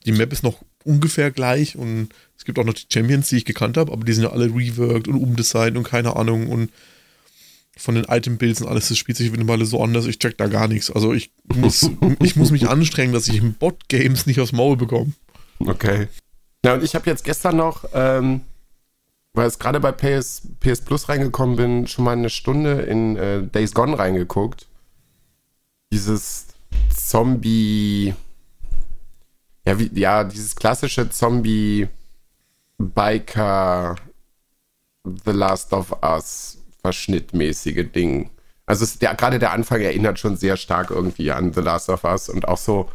die Map ist noch ungefähr gleich und es gibt auch noch die Champions, die ich gekannt habe, aber die sind ja alle reworked und umdesignt und keine Ahnung und von den Item-Builds und alles, das spielt sich mittlerweile so anders, ich check da gar nichts. Also ich muss, ich muss mich anstrengen, dass ich in Bot-Games nicht aufs Maul bekomme. Okay. Ja, und ich habe jetzt gestern noch, ähm, weil es gerade bei PS, PS Plus reingekommen bin, schon mal eine Stunde in äh, Days Gone reingeguckt. Dieses Zombie. Ja, wie, ja, dieses klassische Zombie-Biker The Last of Us verschnittmäßige Ding. Also der, gerade der Anfang erinnert schon sehr stark irgendwie an The Last of Us und auch so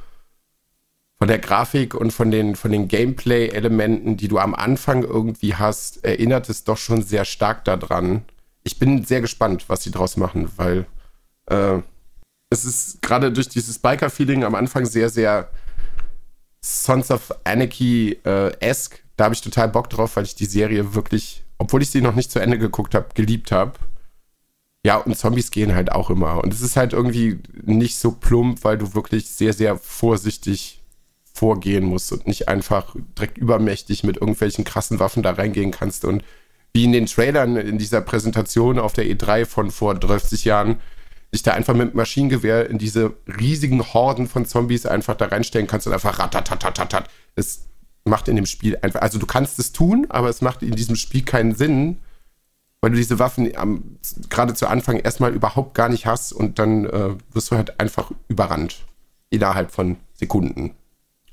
von der Grafik und von den, von den Gameplay-Elementen, die du am Anfang irgendwie hast, erinnert es doch schon sehr stark daran. Ich bin sehr gespannt, was sie draus machen, weil äh, es ist gerade durch dieses Biker-Feeling am Anfang sehr, sehr Sons of Anarchy-esque. da habe ich total Bock drauf, weil ich die Serie wirklich, obwohl ich sie noch nicht zu Ende geguckt habe, geliebt habe. Ja, und Zombies gehen halt auch immer. Und es ist halt irgendwie nicht so plump, weil du wirklich sehr, sehr vorsichtig vorgehen musst und nicht einfach direkt übermächtig mit irgendwelchen krassen Waffen da reingehen kannst. Und wie in den Trailern in dieser Präsentation auf der E3 von vor 30 Jahren, dich da einfach mit Maschinengewehr in diese riesigen Horden von Zombies einfach da reinstellen kannst und einfach ratatatatat. Es macht in dem Spiel einfach, also du kannst es tun, aber es macht in diesem Spiel keinen Sinn, weil du diese Waffen am, gerade zu Anfang erstmal überhaupt gar nicht hast und dann äh, wirst du halt einfach überrannt. Innerhalb von Sekunden.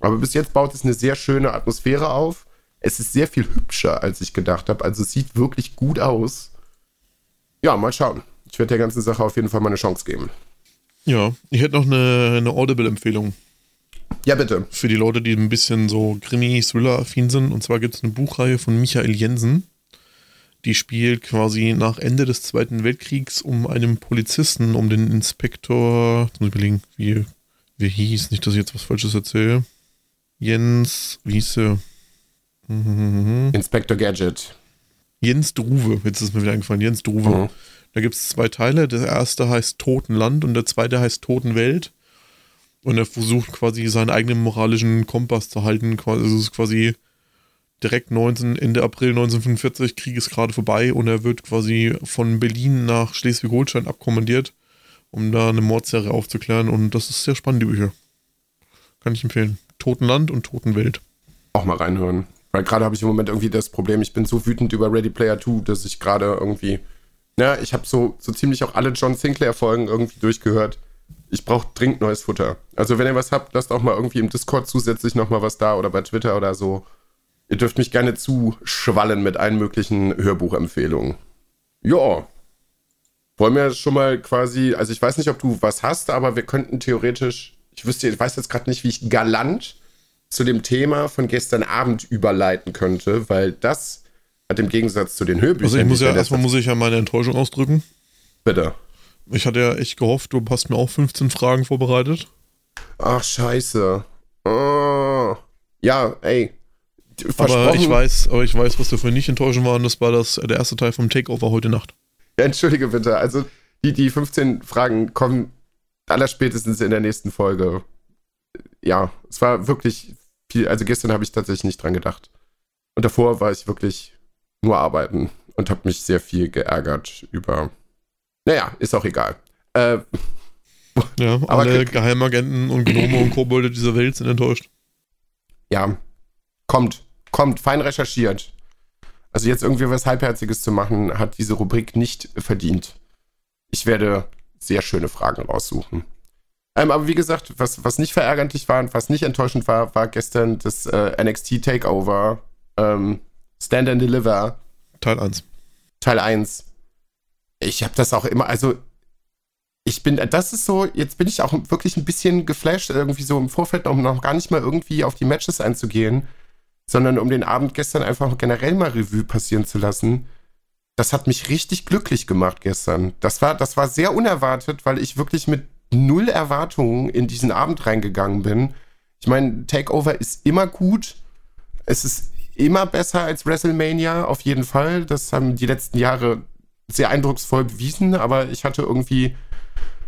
Aber bis jetzt baut es eine sehr schöne Atmosphäre auf. Es ist sehr viel hübscher, als ich gedacht habe. Also es sieht wirklich gut aus. Ja, mal schauen. Ich werde der ganzen Sache auf jeden Fall mal eine Chance geben. Ja, ich hätte noch eine, eine Audible-Empfehlung. Ja, bitte. für die Leute, die ein bisschen so Krimi-Thriller-affin sind. Und zwar gibt es eine Buchreihe von Michael Jensen. Die spielt quasi nach Ende des Zweiten Weltkriegs um einen Polizisten, um den Inspektor, muss ich überlegen, wie, wie hieß, nicht, dass ich jetzt was Falsches erzähle. Jens, wie hieß er? Mhm. Inspector Gadget. Jens Druwe, jetzt ist mir wieder eingefallen, Jens Druwe. Mhm. Da gibt es zwei Teile. Der erste heißt Totenland und der zweite heißt Totenwelt. Und er versucht quasi seinen eigenen moralischen Kompass zu halten. Also es ist quasi direkt 19, Ende April 1945, Krieg ist gerade vorbei und er wird quasi von Berlin nach Schleswig-Holstein abkommandiert, um da eine Mordserie aufzuklären. Und das ist sehr spannend, die Bücher. Kann ich empfehlen. Totenland und Totenwelt. Auch mal reinhören. Weil gerade habe ich im Moment irgendwie das Problem, ich bin so wütend über Ready Player 2, dass ich gerade irgendwie, ja, ich habe so, so ziemlich auch alle John Sinclair-Folgen irgendwie durchgehört. Ich brauche dringend neues Futter. Also wenn ihr was habt, lasst auch mal irgendwie im Discord zusätzlich nochmal was da oder bei Twitter oder so. Ihr dürft mich gerne zuschwallen mit allen möglichen Hörbuchempfehlungen. Ja. Wollen wir schon mal quasi, also ich weiß nicht, ob du was hast, aber wir könnten theoretisch, ich wüsste, ich weiß jetzt gerade nicht, wie ich galant zu dem Thema von gestern Abend überleiten könnte, weil das hat im Gegensatz zu den Hörbüchern. Also ich muss ja erstmal muss ich ja meine Enttäuschung ausdrücken. Bitte. Ich hatte ja echt gehofft, du hast mir auch 15 Fragen vorbereitet. Ach, scheiße. Oh. Ja, ey. Aber ich weiß, aber ich weiß, was du für nicht enttäuschend war, und das war das, der erste Teil vom Takeover heute Nacht. Ja, entschuldige bitte. Also, die, die 15 Fragen kommen allerspätestens in der nächsten Folge. Ja, es war wirklich viel, also gestern habe ich tatsächlich nicht dran gedacht. Und davor war ich wirklich nur arbeiten und habe mich sehr viel geärgert über. Naja, ist auch egal. Äh, ja, alle Geheimagenten und Gnome und Kobolde dieser Welt sind enttäuscht. Ja, kommt, kommt, fein recherchiert. Also jetzt irgendwie was Halbherziges zu machen, hat diese Rubrik nicht verdient. Ich werde sehr schöne Fragen raussuchen. Ähm, aber wie gesagt, was, was nicht verärgerlich war und was nicht enttäuschend war, war gestern das äh, NXT Takeover ähm, Stand and Deliver. Teil 1. Teil 1. Ich habe das auch immer, also ich bin, das ist so, jetzt bin ich auch wirklich ein bisschen geflasht, irgendwie so im Vorfeld, um noch gar nicht mal irgendwie auf die Matches einzugehen, sondern um den Abend gestern einfach generell mal Revue passieren zu lassen. Das hat mich richtig glücklich gemacht gestern. Das war, das war sehr unerwartet, weil ich wirklich mit null Erwartungen in diesen Abend reingegangen bin. Ich meine, Takeover ist immer gut. Es ist immer besser als WrestleMania, auf jeden Fall. Das haben die letzten Jahre sehr eindrucksvoll bewiesen, aber ich hatte irgendwie,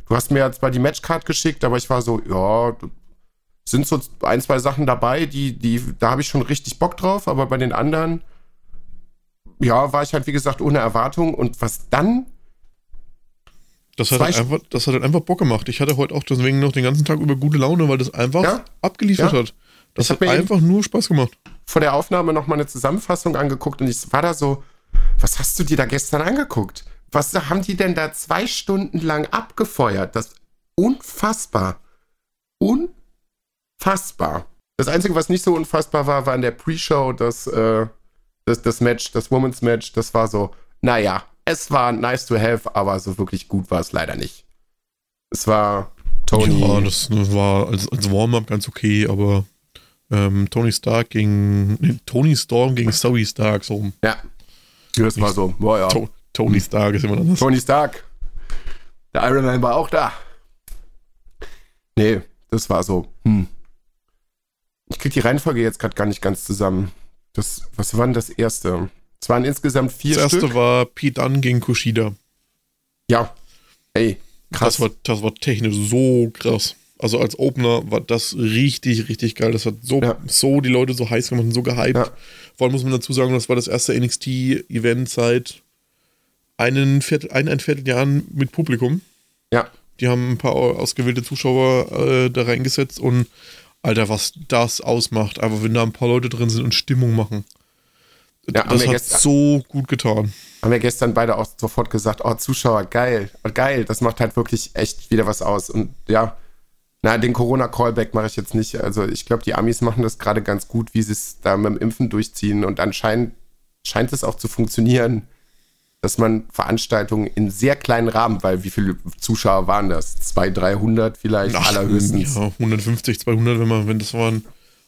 du hast mir zwar die Matchcard geschickt, aber ich war so, ja, sind so ein, zwei Sachen dabei, die, die, da habe ich schon richtig Bock drauf, aber bei den anderen, ja, war ich halt, wie gesagt, ohne Erwartung. Und was dann das hat, halt einfach, das hat halt einfach Bock gemacht. Ich hatte heute auch deswegen noch den ganzen Tag über gute Laune, weil das einfach ja? abgeliefert ja. hat. Das hat einfach nur Spaß gemacht. Vor der Aufnahme noch mal eine Zusammenfassung angeguckt und ich war da so, was hast du dir da gestern angeguckt? Was haben die denn da zwei Stunden lang abgefeuert? Das unfassbar. Unfassbar. Das Einzige, was nicht so unfassbar war, war in der Pre-Show das, äh, das, das Match, das Women's Match. Das war so, naja, es war nice to have, aber so wirklich gut war es leider nicht. Es war Tony. Ja, das war als, als Warm-up ganz okay, aber ähm, Tony Stark gegen. Nee, Tony Storm gegen Zoe Stark, so. Ja. Das war so. Boah, ja. To Tony Stark ist immer anders. Tony Stark. Der Iron Man war auch da. Nee, das war so. Hm. Ich krieg die Reihenfolge jetzt gerade gar nicht ganz zusammen. Das, was war denn das erste? Es waren insgesamt vier Das erste Stück. war Pete Dunne gegen Kushida. Ja. Ey, krass. Das war, das war technisch so krass. Also als Opener war das richtig, richtig geil. Das hat so, ja. so die Leute so heiß gemacht und so gehypt. Ja. Vor allem muss man dazu sagen, das war das erste NXT-Event seit einen Viertel, ein, ein Vierteljahren mit Publikum. Ja. Die haben ein paar ausgewählte Zuschauer äh, da reingesetzt und Alter, was das ausmacht, einfach wenn da ein paar Leute drin sind und Stimmung machen. Ja, das hat gestern, so gut getan. Haben wir gestern beide auch sofort gesagt, oh, Zuschauer, geil, geil, das macht halt wirklich echt wieder was aus. Und ja, na, den Corona-Callback mache ich jetzt nicht. Also ich glaube, die Amis machen das gerade ganz gut, wie sie es da mit dem Impfen durchziehen. Und anscheinend scheint es auch zu funktionieren, dass man Veranstaltungen in sehr kleinen Rahmen, weil wie viele Zuschauer waren das? 200, 300 vielleicht Ach, allerhöchstens. Ja, 150, 200, wenn man, wenn das waren.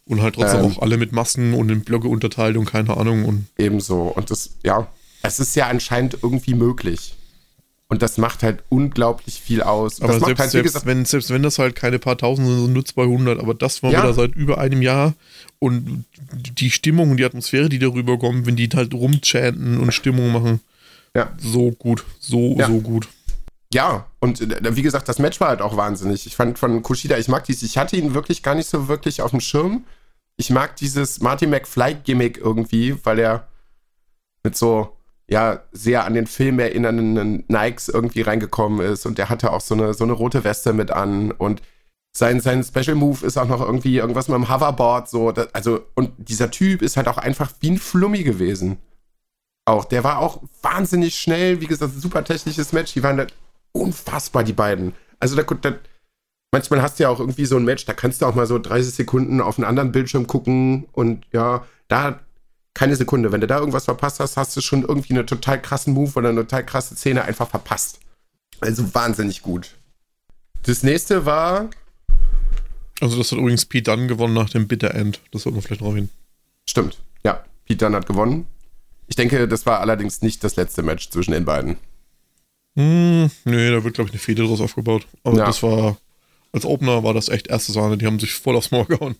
Und halt trotzdem ähm, auch alle mit Masken und in Blöcke unterteilt und keine Ahnung. Und ebenso. Und das, ja, es ist ja anscheinend irgendwie möglich. Und das macht halt unglaublich viel aus. aber selbst, halt, selbst, gesagt, wenn, selbst wenn das halt keine paar Tausend sind, sind nur 200, aber das war Ja. wieder seit über einem Jahr und die Stimmung und die Atmosphäre, die darüber kommt, wenn die halt rumchanten und Stimmung machen, ja. so gut, so, Ja. so gut. Ja, und äh, wie gesagt, das Match war halt auch wahnsinnig. Ich fand von Kushida, ich mag dies, ich hatte ihn wirklich gar nicht so wirklich auf dem Schirm. Ich mag dieses Marty McFly-Gimmick irgendwie, weil er mit so, ja, sehr an den Film erinnernden Nikes irgendwie reingekommen ist und der hatte auch so eine, so eine rote Weste mit an und sein, sein Special Move ist auch noch irgendwie irgendwas mit dem Hoverboard, so, das, also, und dieser Typ ist halt auch einfach wie ein Flummi gewesen. Auch, der war auch wahnsinnig schnell, wie gesagt, super technisches Match, die waren halt unfassbar, die beiden. Also da, da manchmal hast du ja auch irgendwie so ein Match, da kannst du auch mal so 30 Sekunden auf einen anderen Bildschirm gucken und ja, da keine Sekunde. Wenn du da irgendwas verpasst hast, hast du schon irgendwie einen total krassen Move oder eine total krasse Szene einfach verpasst. Also wahnsinnig gut. Das nächste war, Also das hat übrigens Pete Dunne gewonnen nach dem Bitter End. Das sollte man vielleicht noch erwähnen. stimmt, ja, Pete Dunne hat gewonnen. Ich denke, das war allerdings nicht das letzte Match zwischen den beiden. Hm, nee, da wird, glaube ich, eine Fehde draus aufgebaut. Aber Ja. das war, als Opener war das echt erste Sahne. Die haben sich voll aufs Maul gehauen.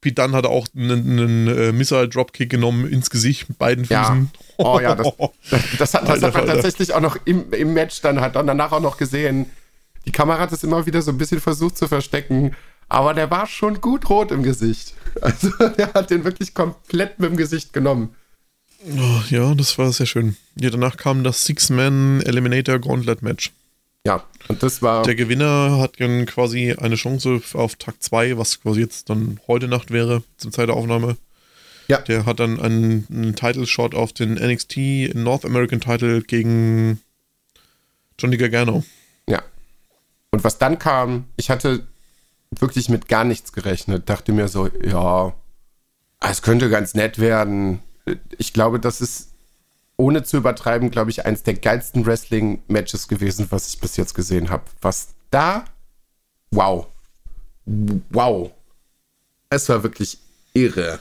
Pete Dunne hatte auch einen, einen äh, Missile-Dropkick genommen ins Gesicht mit beiden Ja. Füßen. Oh ja, das, das hat, das Alter, hat man Alter. tatsächlich auch noch im, im Match dann hat dann danach auch noch gesehen. Die Kamera hat es immer wieder so ein bisschen versucht zu verstecken, aber der war schon gut rot im Gesicht. Also der hat den wirklich komplett mit dem Gesicht genommen. Oh, ja, das war sehr schön. Ja, danach kam das Six-Man Eliminator Gauntlet Match. Ja, und das war Der Gewinner hat dann quasi eine Chance auf Tag 2, was quasi jetzt dann heute Nacht wäre, zum Zeit der Aufnahme. Ja. Der hat dann einen, einen Title-Shot auf den NXT North American Title gegen Johnny Gargano. ja. Und was dann kam, ich hatte wirklich mit gar nichts gerechnet, dachte mir so, ja, es könnte ganz nett werden. Ich glaube, das ist ohne zu übertreiben, glaube ich, eins der geilsten Wrestling-Matches gewesen, was ich bis jetzt gesehen habe. Was da, wow, wow, es war wirklich irre.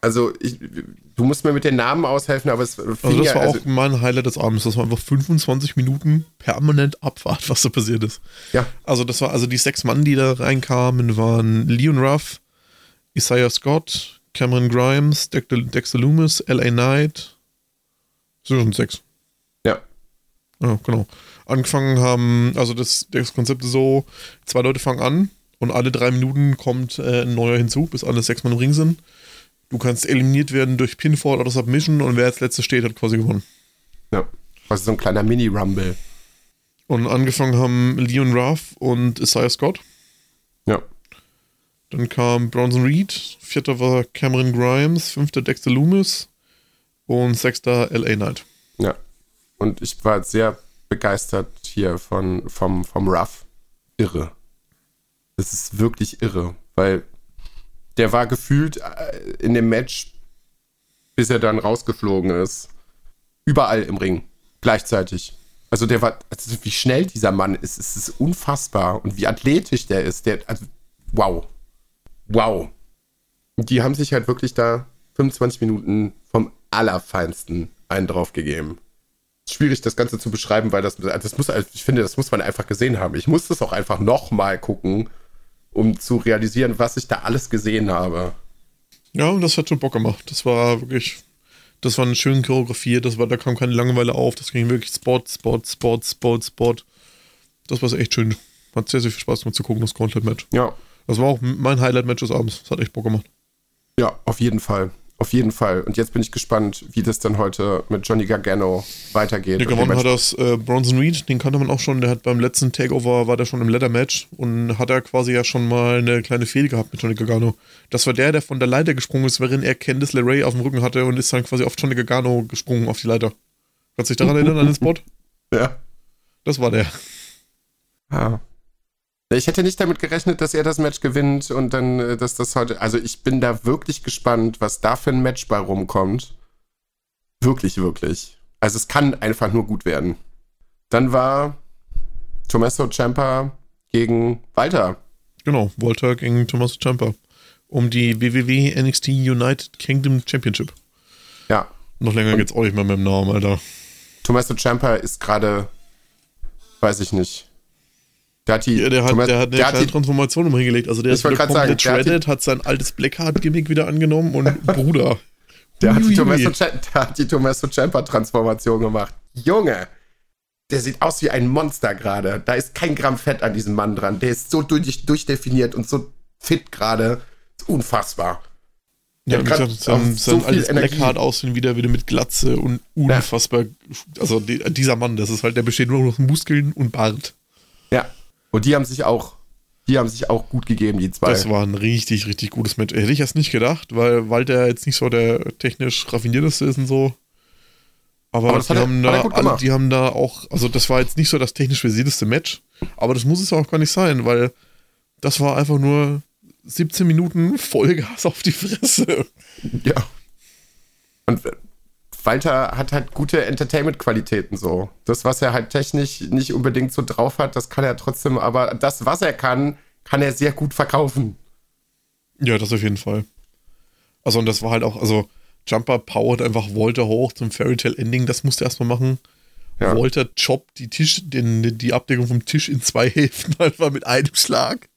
Also ich, du musst mir mit den Namen aushelfen, aber es fing Also das ja, war also, auch mein Highlight des Abends. Das war einfach 25 Minuten permanent Abfahrt, was da passiert ist. ja, Also das war, also die sechs Mann, die da reinkamen, waren Leon Ruff, Isaiah Scott, Cameron Grimes, Dexter, Dexter Loomis, L.A. Knight. Sind sechs. ja, Ja, genau. Angefangen haben, also das, das Konzept ist so, zwei Leute fangen an und alle drei Minuten kommt äh, ein neuer hinzu, bis alle sechs Mann im Ring sind. Du kannst eliminiert werden durch Pinfall oder Submission und wer als letzter steht, hat quasi gewonnen. ja. Also so ein kleiner Mini-Rumble. Und angefangen haben Leon Ruff und Isaiah Scott. Ja, Dann kam Bronson Reed, vierter war Cameron Grimes, fünfter Dexter Loomis und sechster L.A. Knight. ja. Und ich war sehr begeistert hier von, vom, vom Ruff. Irre. Das ist wirklich irre, weil der war gefühlt äh, in dem Match, bis er dann rausgeflogen ist, überall im Ring. Gleichzeitig. Also der war, also wie schnell dieser Mann ist, es ist unfassbar. Und wie athletisch der ist. Der, also, wow. Wow. Die haben sich halt wirklich da 25 Minuten vom Allerfeinsten einen drauf gegeben. Schwierig, das Ganze zu beschreiben, weil das, das muss, ich finde, das muss man einfach gesehen haben. Ich muss das auch einfach nochmal gucken, um zu realisieren, was ich da alles gesehen habe. Ja, und das hat schon Bock gemacht. Das war wirklich, das war schön choreografiert, das war, da kam keine Langeweile auf, das ging wirklich Spot, Spot, Spot, Spot, Spot. Das war echt schön. Hat sehr, sehr viel Spaß gemacht zu gucken, das Gauntlet-Match. Ja, Das war auch mein Highlight-Match des Abends. Das hat echt Bock gemacht. ja, auf jeden Fall. Auf jeden Fall. Und jetzt bin ich gespannt, wie das dann heute mit Johnny Gargano weitergeht. Der gewonnen hat das äh, Bronson Reed, den kannte man auch schon. Der hat beim letzten Takeover, war der schon im Leather-Match und hat er quasi ja schon mal eine kleine Fehde gehabt mit Johnny Gargano. Das war der, der von der Leiter gesprungen ist, während er Candice LeRae auf dem Rücken hatte und ist dann quasi auf Johnny Gargano gesprungen auf die Leiter. Kannst du dich daran erinnern, an den Spot? Ja. Das war der. Ja. Ich hätte nicht damit gerechnet, dass er das Match gewinnt und dann, äh, dass das heute. Also ich bin da wirklich gespannt, was da für ein Match bei rumkommt. Wirklich, wirklich. Also es kann einfach nur gut werden. Dann war Tommaso Ciampa gegen Walter. Genau, Walter gegen Thomas Ciampa. Um die WWE NXT United Kingdom Championship. Ja. Noch länger geht's auch nicht mehr mit dem Namen, Alter. Tommaso Ciampa ist gerade, weiß ich nicht. Der hat, die, ja, der, hat, Thomas, der hat eine der hat Transformation umhingelegt. Also der ist wieder komplett sagen, shredded, hat sein altes Blackheart-Gimmick wieder angenommen und Bruder. Der hat, die Tommaso, der hat die Tommaso Ciampa-Transformation gemacht. Junge, der sieht aus wie ein Monster gerade. Da ist kein Gramm Fett an diesem Mann dran. Der ist so durch, durchdefiniert und so fit gerade. Unfassbar. Ja, wie gesagt, sein, sein so altes Blackheart aussehen wieder, wieder mit Glatze und unfassbar. Ja. Also die, dieser Mann, das ist halt, der besteht nur noch aus Muskeln und Bart. Ja. Und die haben sich auch, die haben sich auch gut gegeben, die zwei. Das war ein richtig, richtig gutes Match. Hätte ich erst nicht gedacht, weil Walter jetzt nicht so der technisch raffinierteste ist und so. Aber, aber die, haben er, da, alle, die haben da auch, also das war jetzt nicht so das technisch versierteste Match, aber das muss es auch gar nicht sein, weil das war einfach nur 17 Minuten Vollgas auf die Fresse. Ja. Und Walter hat halt gute Entertainment-Qualitäten so. Das, was er halt technisch nicht unbedingt so drauf hat, das kann er trotzdem, aber das, was er kann, kann er sehr gut verkaufen. Ja, das auf jeden Fall. Also, und das war halt auch, also, Jumper powert einfach Walter hoch zum Fairy Tale Ending, das musste er erstmal machen. Ja. Walter choppt die Tisch, den, die Abdeckung vom Tisch in zwei Hälften einfach mit einem Schlag.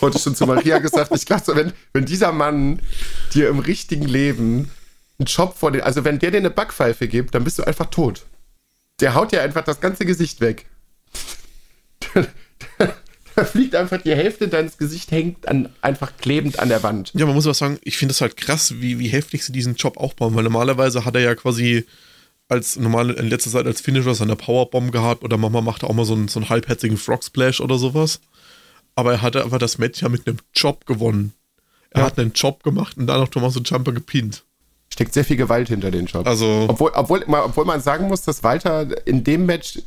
Heute schon zu Maria gesagt, ich glaube, wenn, wenn dieser Mann dir im richtigen Leben einen Job vor den, also wenn der dir eine Backpfeife gibt, dann bist du einfach tot. Der haut dir einfach das ganze Gesicht weg. da fliegt einfach die Hälfte deines Gesichts hängt an, einfach klebend an der Wand. Ja, man muss auch sagen, ich finde es halt krass, wie, wie heftig sie diesen Job aufbauen, weil normalerweise hat er ja quasi als normal in letzter Zeit als Finisher seine Powerbomb gehabt oder Mama machte auch mal so einen, so einen halbherzigen Frog Splash oder sowas aber er hatte einfach das Match ja mit einem Job gewonnen. Er ja. hat einen Job gemacht und dann noch Tommaso Ciampa gepinnt. Steckt sehr viel Gewalt hinter den Job. Also obwohl, obwohl, obwohl man sagen muss, dass Walter in dem Match,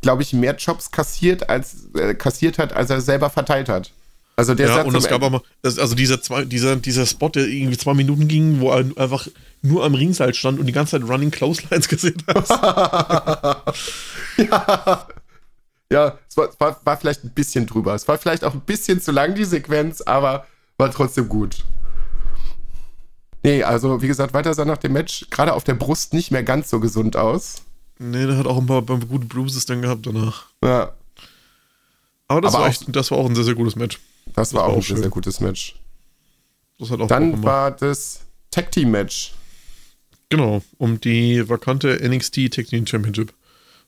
glaube ich, mehr Jobs kassiert, als, äh, kassiert hat, als er selber verteilt hat. Also der ja, Satz und es gab mal, also dieser, zwei, dieser, dieser Spot, der irgendwie zwei Minuten ging, wo er einfach nur am Ringseil stand und die ganze Zeit Running Clotheslines gesehen hat. ja. Ja, es war, war, war, vielleicht ein bisschen drüber. Es war vielleicht auch ein bisschen zu lang, die Sequenz, aber war trotzdem gut. Nee, also wie gesagt, weiter sah nach dem Match gerade auf der Brust nicht mehr ganz so gesund aus. Nee, der hat auch ein paar, paar gute Bruises dann gehabt danach. Ja. Aber das, aber war, echt, das war auch ein sehr, sehr gutes Match. Das, das war, auch ein sehr, sehr gutes Match. Das hat auch Dann war das Tag Team Match. Genau, um die vakante NXT Tag Team Championship.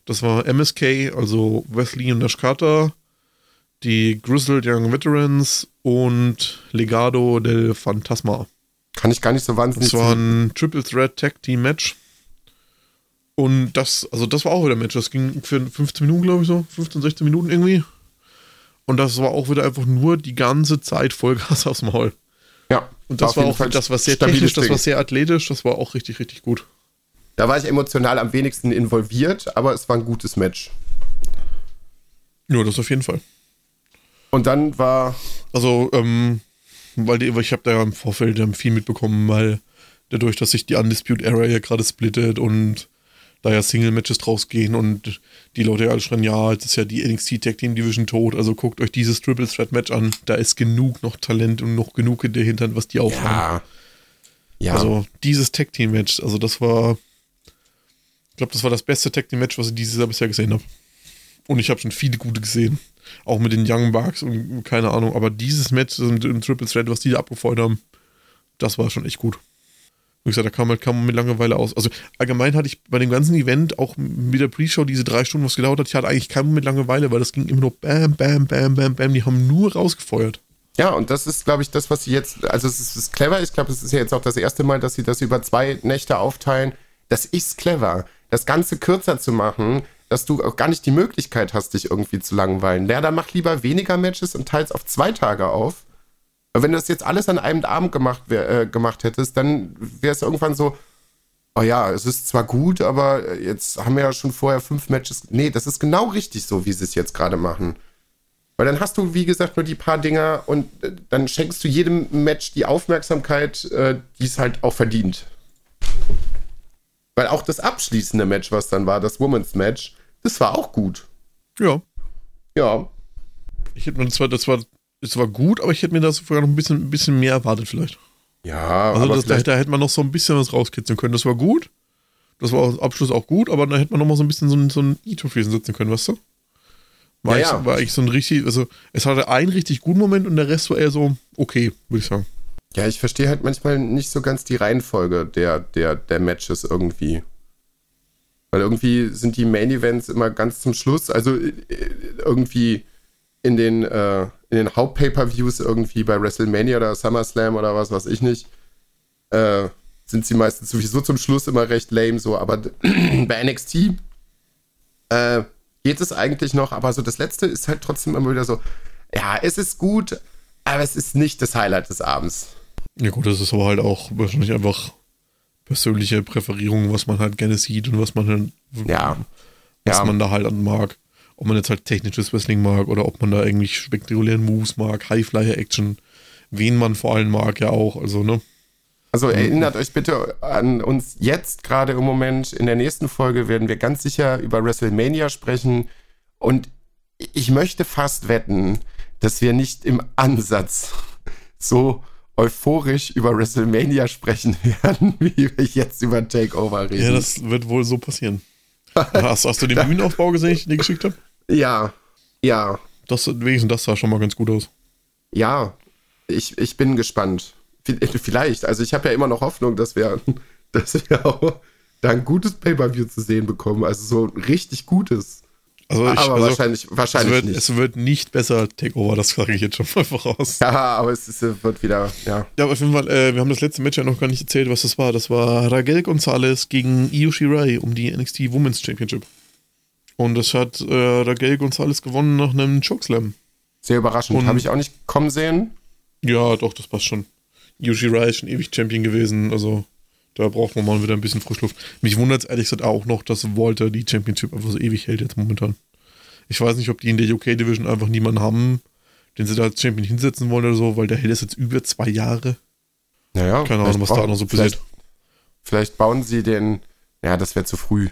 Das war MSK, also Wesley und Nash Carter, die Grizzled Young Veterans und Legado del Fantasma. Kann ich gar nicht so wahnsinnig Das war ein Triple Threat Tag Team Match. Und das, also das war auch wieder ein Match. Das ging für 15 Minuten, glaube ich so. 15, 16 Minuten irgendwie. Und das war auch wieder einfach nur die ganze Zeit Vollgas aufs Maul. Ja. Und das war auch, Fall das war sehr technisch, das war sehr athletisch, das war auch richtig, richtig gut. Da war ich emotional am wenigsten involviert, aber es war ein gutes Match. Ja, das auf jeden Fall. Und dann war. Also, ähm, weil die, ich habe da ja im Vorfeld viel mitbekommen, weil dadurch, dass sich die Undisputed Era ja gerade splittet und da ja Single-Matches draus gehen und die Leute ja alle schreien, ja, jetzt ist ja die NXT Tag Team Division tot, also guckt euch dieses Triple Threat Match an, da ist genug noch Talent und noch genug in der Hintern, was die aufhaben. Ja. ja. Also dieses Tag Team Match, also das war ich glaube, das war das beste Tag Team Match, was ich dieses Jahr bisher gesehen habe. Und ich habe schon viele gute gesehen. Auch mit den Young Bucks und keine Ahnung. Aber dieses Match im, Triple Threat, was die da abgefeuert haben, das war schon echt gut. Wie gesagt, da kam, halt, kam man mit Langeweile aus. Also allgemein hatte ich bei dem ganzen Event, auch mit der Pre-Show, diese drei Stunden, was gedauert hat, ich hatte eigentlich keinen mit Langeweile, weil das ging immer nur bam, bam, bam, bam, bam. Die haben nur rausgefeuert. Ja, und das ist, glaube ich, das, was sie jetzt, also es ist, ist clever. Ich glaube, es ist ja jetzt auch das erste Mal, dass sie das über zwei Nächte aufteilen. Das ist clever das Ganze kürzer zu machen, dass du auch gar nicht die Möglichkeit hast, dich irgendwie zu langweilen. Dann mach lieber weniger Matches und teils auf zwei Tage auf. Wenn du das jetzt alles an einem Abend gemacht, äh, gemacht hättest, dann wäre es irgendwann so, oh ja, es ist zwar gut, aber jetzt haben wir ja schon vorher fünf Matches. Nee, das ist genau richtig so, wie sie es jetzt gerade machen. Weil dann hast du, wie gesagt, nur die paar Dinger und äh, dann schenkst du jedem Match die Aufmerksamkeit, äh, die es halt auch verdient. Weil auch das abschließende Match, was dann war, das Women's Match, das war auch gut. Ja. Ja. Ich hätte mir das war, das war, das war gut, aber ich hätte mir das sogar noch ein bisschen, ein bisschen mehr erwartet, vielleicht. Ja, Also aber das, da, da hätte man noch so ein bisschen was rauskitzeln können. Das war gut. Das war am Abschluss auch gut, aber da hätte man noch mal so ein bisschen so ein, so ein Ito-Friesen setzen können, weißt du? War, Ja, ich, ja. war ich so ein richtig, also es hatte einen richtig guten Moment und der Rest war eher so okay, würde ich sagen. ja, ich verstehe halt manchmal nicht so ganz die Reihenfolge der, der, der Matches irgendwie. Weil irgendwie sind die Main Events immer ganz zum Schluss, also äh, irgendwie in den, äh, den Haupt-Pay-Per-Views irgendwie bei WrestleMania oder SummerSlam oder was weiß ich nicht, äh, sind sie meistens sowieso zum Schluss immer recht lame so, aber bei NXT äh, geht es eigentlich noch, aber so das letzte ist halt trotzdem immer wieder so, ja, es ist gut, aber es ist nicht das Highlight des Abends. Ja gut, das ist aber halt auch wahrscheinlich einfach persönliche Präferierung, was man halt gerne sieht und was man halt, Ja. was Ja. man da halt an mag. Ob man jetzt halt technisches Wrestling mag oder ob man da irgendwie spektakulären Moves mag, Highflyer-Action, wen man vor allem mag ja auch, also ne. Also erinnert euch bitte an uns jetzt gerade im Moment. In der nächsten Folge werden wir ganz sicher über WrestleMania sprechen. Und ich möchte fast wetten, dass wir nicht im Ansatz so euphorisch über WrestleMania sprechen werden, wie wir jetzt über Takeover reden. Ja, das wird wohl so passieren. hast, hast du den Bühnenaufbau gesehen, den ich dir geschickt habe? ja, ja, Das, wenigstens das sah schon mal ganz gut aus. ja. Ich, ich bin gespannt. Vielleicht. Also ich habe ja immer noch Hoffnung, dass wir, dass wir auch da ein gutes Pay-Per-View zu sehen bekommen. Also so ein richtig gutes. Also ich, aber also, wahrscheinlich, es, wahrscheinlich wird, nicht. es wird nicht besser Takeover, das sage ich jetzt schon mal voraus. ja, aber es ist, wird wieder, ja. Ja, aber auf jeden Fall, äh, wir haben das letzte Match ja noch gar nicht erzählt, was das war. Das war Raquel Gonzalez gegen Io Shirai um die NXT Women's Championship. Und das hat äh, Raquel Gonzalez gewonnen nach einem Chokeslam. Sehr überraschend. Habe ich auch nicht kommen sehen. Ja, doch, das passt schon. Io Shirai ist schon ewig Champion gewesen, also da braucht man mal wieder ein bisschen Frischluft. Mich wundert es ehrlich gesagt auch noch, dass Walter die Championship einfach so ewig hält jetzt momentan. Ich weiß nicht, ob die in der UK Division einfach niemanden haben, den sie da als Champion hinsetzen wollen oder so, weil der hält es jetzt über zwei Jahre. Naja, Keine Ahnung, was da noch so passiert. vielleicht bauen sie den, ja, das wäre zu früh.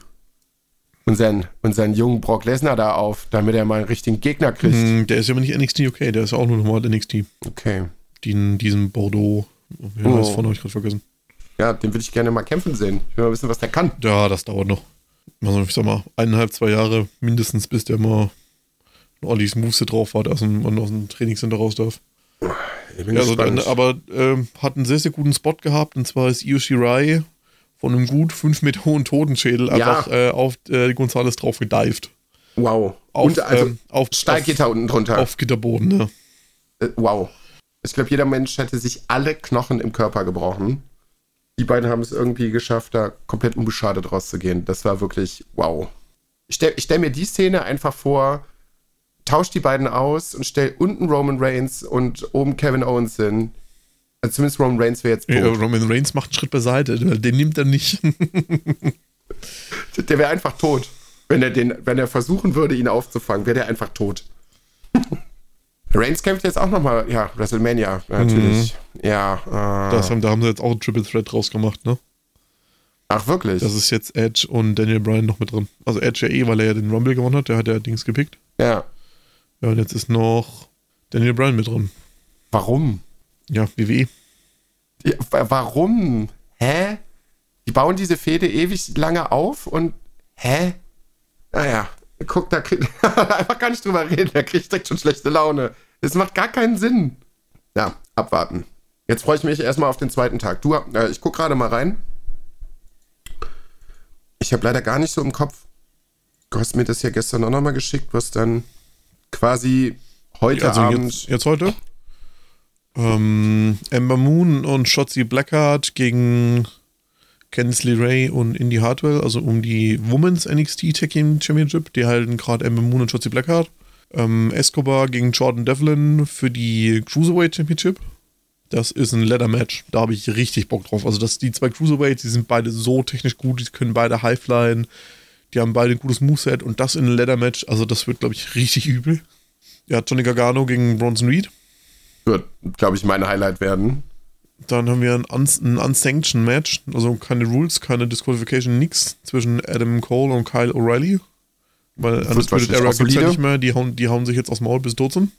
Unseren, unseren jungen Brock Lesnar da auf, damit er mal einen richtigen Gegner kriegt. Hm, der ist ja aber nicht NXT UK, der ist ja auch nur normal NXT. Okay. Die, diesen Bordeaux. Wie Oh. heißt vorne, habe ich gerade vergessen. Ja, den würde ich gerne mal kämpfen sehen. Ich will mal wissen, was der kann. Ja, das dauert noch. Also ich sag mal, eineinhalb, zwei Jahre mindestens, bis der mal Ollis Moveset drauf hat aus dem, und aus dem Trainingscenter raus darf. Ich bin Ja, also, dann, aber ähm, hat einen sehr, sehr guten Spot gehabt und zwar ist Io Shirai von einem gut fünf Meter hohen Totenschädel Ja. einfach äh, auf äh, Gonzales drauf gedived. wow. Auf, Und also ähm, auf, Stahlgitter unten drunter. auf, Gitterboden, ne? Äh, wow. Ich glaube, jeder Mensch hätte sich alle Knochen im Körper gebrochen. Die beiden haben es irgendwie geschafft, da komplett unbeschadet rauszugehen. Das war wirklich wow. Ich stelle stell mir die Szene einfach vor, tausch die beiden aus und stell unten Roman Reigns und oben Kevin Owens hin. Also zumindest Roman Reigns wäre jetzt tot. Ja, Roman Reigns macht einen Schritt beiseite, den nimmt er nicht. Der wäre einfach tot. Wenn er, den, wenn er versuchen würde, ihn aufzufangen, wäre der einfach tot. Reigns kämpft jetzt auch nochmal, ja, WrestleMania, natürlich. Ja, äh, Das haben, da haben sie jetzt auch ein Triple Threat draus gemacht, ne? ach wirklich? Das ist jetzt Edge und Daniel Bryan noch mit drin. Also Edge ja eh, weil er ja den Rumble gewonnen hat, der hat ja Dings gepickt. ja. Ja, und jetzt ist noch Daniel Bryan mit drin. Warum? Ja. WWE. Ja, wa- warum? Hä? Die bauen diese Fehde ewig lange auf und. Hä? Naja, guck, da kriegt. einfach gar nicht drüber reden, da kriegt direkt schon schlechte Laune. Das macht gar keinen Sinn. Ja, abwarten. Jetzt freue ich mich erstmal auf den zweiten Tag. Du, äh, ich guck gerade mal rein. Ich habe leider gar nicht so im Kopf. Du hast mir das ja gestern auch nochmal geschickt, was dann quasi heute Also Abend. jetzt, jetzt heute. Ähm, Ember Moon und Shotzi Blackheart gegen Candice LeRae und Indy Hartwell, also um die Women's NXT Tag Team Championship. Die halten gerade Ember Moon und Shotzi Blackheart. Ähm, Escobar gegen Jordan Devlin für die Cruiserweight Championship. Das ist ein Ladder Match. Da habe ich richtig Bock drauf. Also, das, die zwei Cruiserweights, die sind beide so technisch gut, die können beide Highflyen. Die haben beide ein gutes Moveset und das in einem Ladder Match, also das wird, glaube ich, richtig übel. Ja, Johnny Gargano gegen Bronson Reed. wird, glaube ich, mein Highlight werden. Dann haben wir ein, Uns ein Unsanctioned Match, also keine Rules, keine Disqualification, nix zwischen Adam Cole und Kyle O'Reilly. Weil Undisputed Era gibt es ja nicht mehr, die hauen, die hauen sich jetzt aus dem Maul bis tot sind.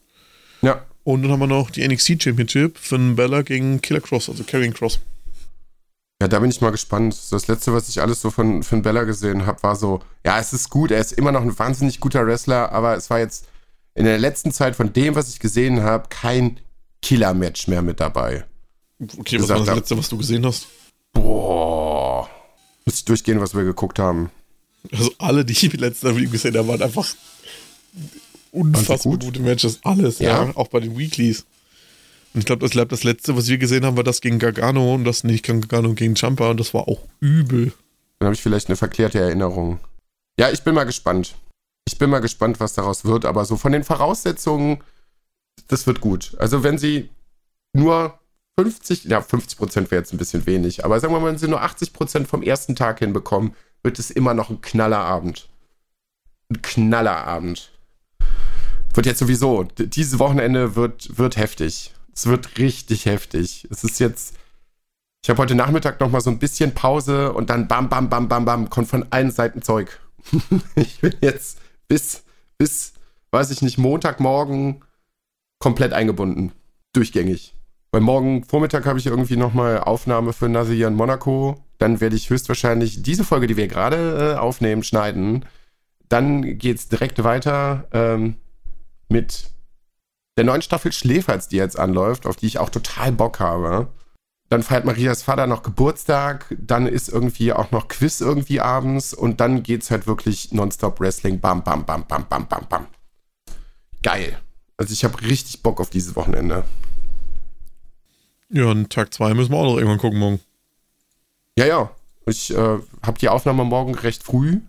Ja. Und dann haben wir noch die NXT Championship Finn Bella gegen Killer Cross, also Carrying Cross. Ja, da bin ich mal gespannt. Das letzte, was ich alles so von Finn Bella gesehen habe, war so, ja, es ist gut, er ist immer noch ein wahnsinnig guter Wrestler, aber es war jetzt in der letzten Zeit von dem, was ich gesehen habe, kein Killer-Match mehr mit dabei. Okay, was war das letzte, was du gesehen hast? Boah. Muss ich durchgehen, was wir geguckt haben. Also alle, die ich letztes Mal gesehen habe, waren einfach unfassbar gut? gute Matches. Alles, ja. ja. Auch bei den Weeklies. Und ich glaube, das, das letzte, was wir gesehen haben, war das gegen Gargano und das nicht Gargano gegen Champa und das war auch übel. Dann habe ich vielleicht eine verklärte Erinnerung. Ja, ich bin mal gespannt. Ich bin mal gespannt, was daraus wird, aber so von den Voraussetzungen, das wird gut. Also wenn sie nur 50, ja 50 Prozent wäre jetzt ein bisschen wenig, aber sagen wir mal, wenn sie nur 80 Prozent vom ersten Tag hinbekommen, wird es immer noch ein Knallerabend. Ein Knallerabend. Wird jetzt sowieso, dieses Wochenende wird, wird heftig. Es wird richtig heftig. Es ist jetzt, ich habe heute Nachmittag noch mal so ein bisschen Pause und dann bam, bam, bam, bam, bam, kommt von allen Seiten Zeug. ich bin jetzt bis, bis, weiß ich nicht, Montagmorgen komplett eingebunden. Durchgängig. Weil morgen Vormittag habe ich irgendwie nochmal Aufnahme für Nasir in Monaco. Dann werde ich höchstwahrscheinlich diese Folge, die wir gerade äh, aufnehmen, schneiden. Dann geht es direkt weiter ähm, mit der neuen Staffel Schläferz, die jetzt anläuft, auf die ich auch total Bock habe. Dann feiert Marias Vater noch Geburtstag, dann ist irgendwie auch noch Quiz irgendwie abends und dann geht's halt wirklich nonstop Wrestling. Bam, bam, bam, bam, bam, bam, bam. Geil. Also ich habe richtig Bock auf dieses Wochenende. Ja, und Tag 2 müssen wir auch noch irgendwann gucken morgen. Ja, ja. Ich äh, habe die Aufnahme morgen recht früh.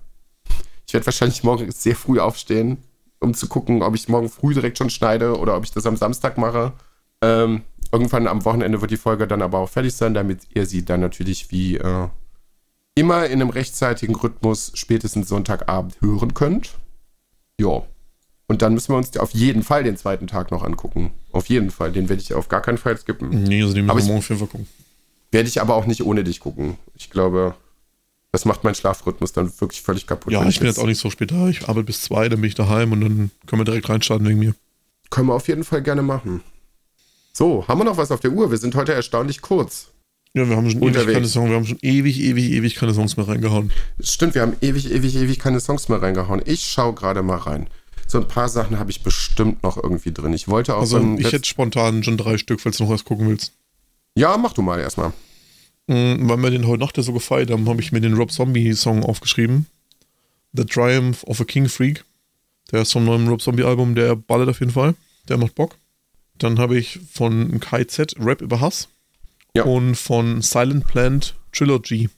Ich werde wahrscheinlich morgen sehr früh aufstehen, um zu gucken, ob ich morgen früh direkt schon schneide oder ob ich das am Samstag mache. Ähm, irgendwann am Wochenende wird die Folge dann aber auch fertig sein, damit ihr sie dann natürlich wie äh, immer in einem rechtzeitigen Rhythmus spätestens Sonntagabend hören könnt. Ja. Und dann müssen wir uns auf jeden Fall den zweiten Tag noch angucken. Auf jeden Fall. Den werde ich auf gar keinen Fall skippen. Nee, also den müssen wir morgen auf jeden Fall gucken. Werde ich aber auch nicht ohne dich gucken. Ich glaube, das macht meinen Schlafrhythmus dann wirklich völlig kaputt. Ja, ich bin jetzt auch nicht so spät da. Ich arbeite bis zwei, dann bin ich daheim und dann können wir direkt reinstarten wegen mir. Können wir auf jeden Fall gerne machen. So, haben wir noch was auf der Uhr? Wir sind heute erstaunlich kurz. Ja, wir haben schon ewig keine Songs, wir haben schon ewig, ewig, ewig keine Songs mehr reingehauen. Stimmt, wir haben ewig, ewig, ewig keine Songs mehr reingehauen. Ich schaue gerade mal rein so ein paar Sachen habe ich bestimmt noch irgendwie drin. Ich wollte auch also, so ich hätte spontan schon drei Stück, falls du noch was gucken willst. Ja, mach du mal erstmal. Mhm, weil wir den heute Nacht so gefeiert haben, habe ich mir den Rob Zombie-Song aufgeschrieben. The Triumph of a King Freak. Der ist vom neuen Rob Zombie-Album, der ballert auf jeden Fall. Der macht Bock. Dann habe ich von KZ Rap über Hass. Ja. Und von Silent Plant Trilogy.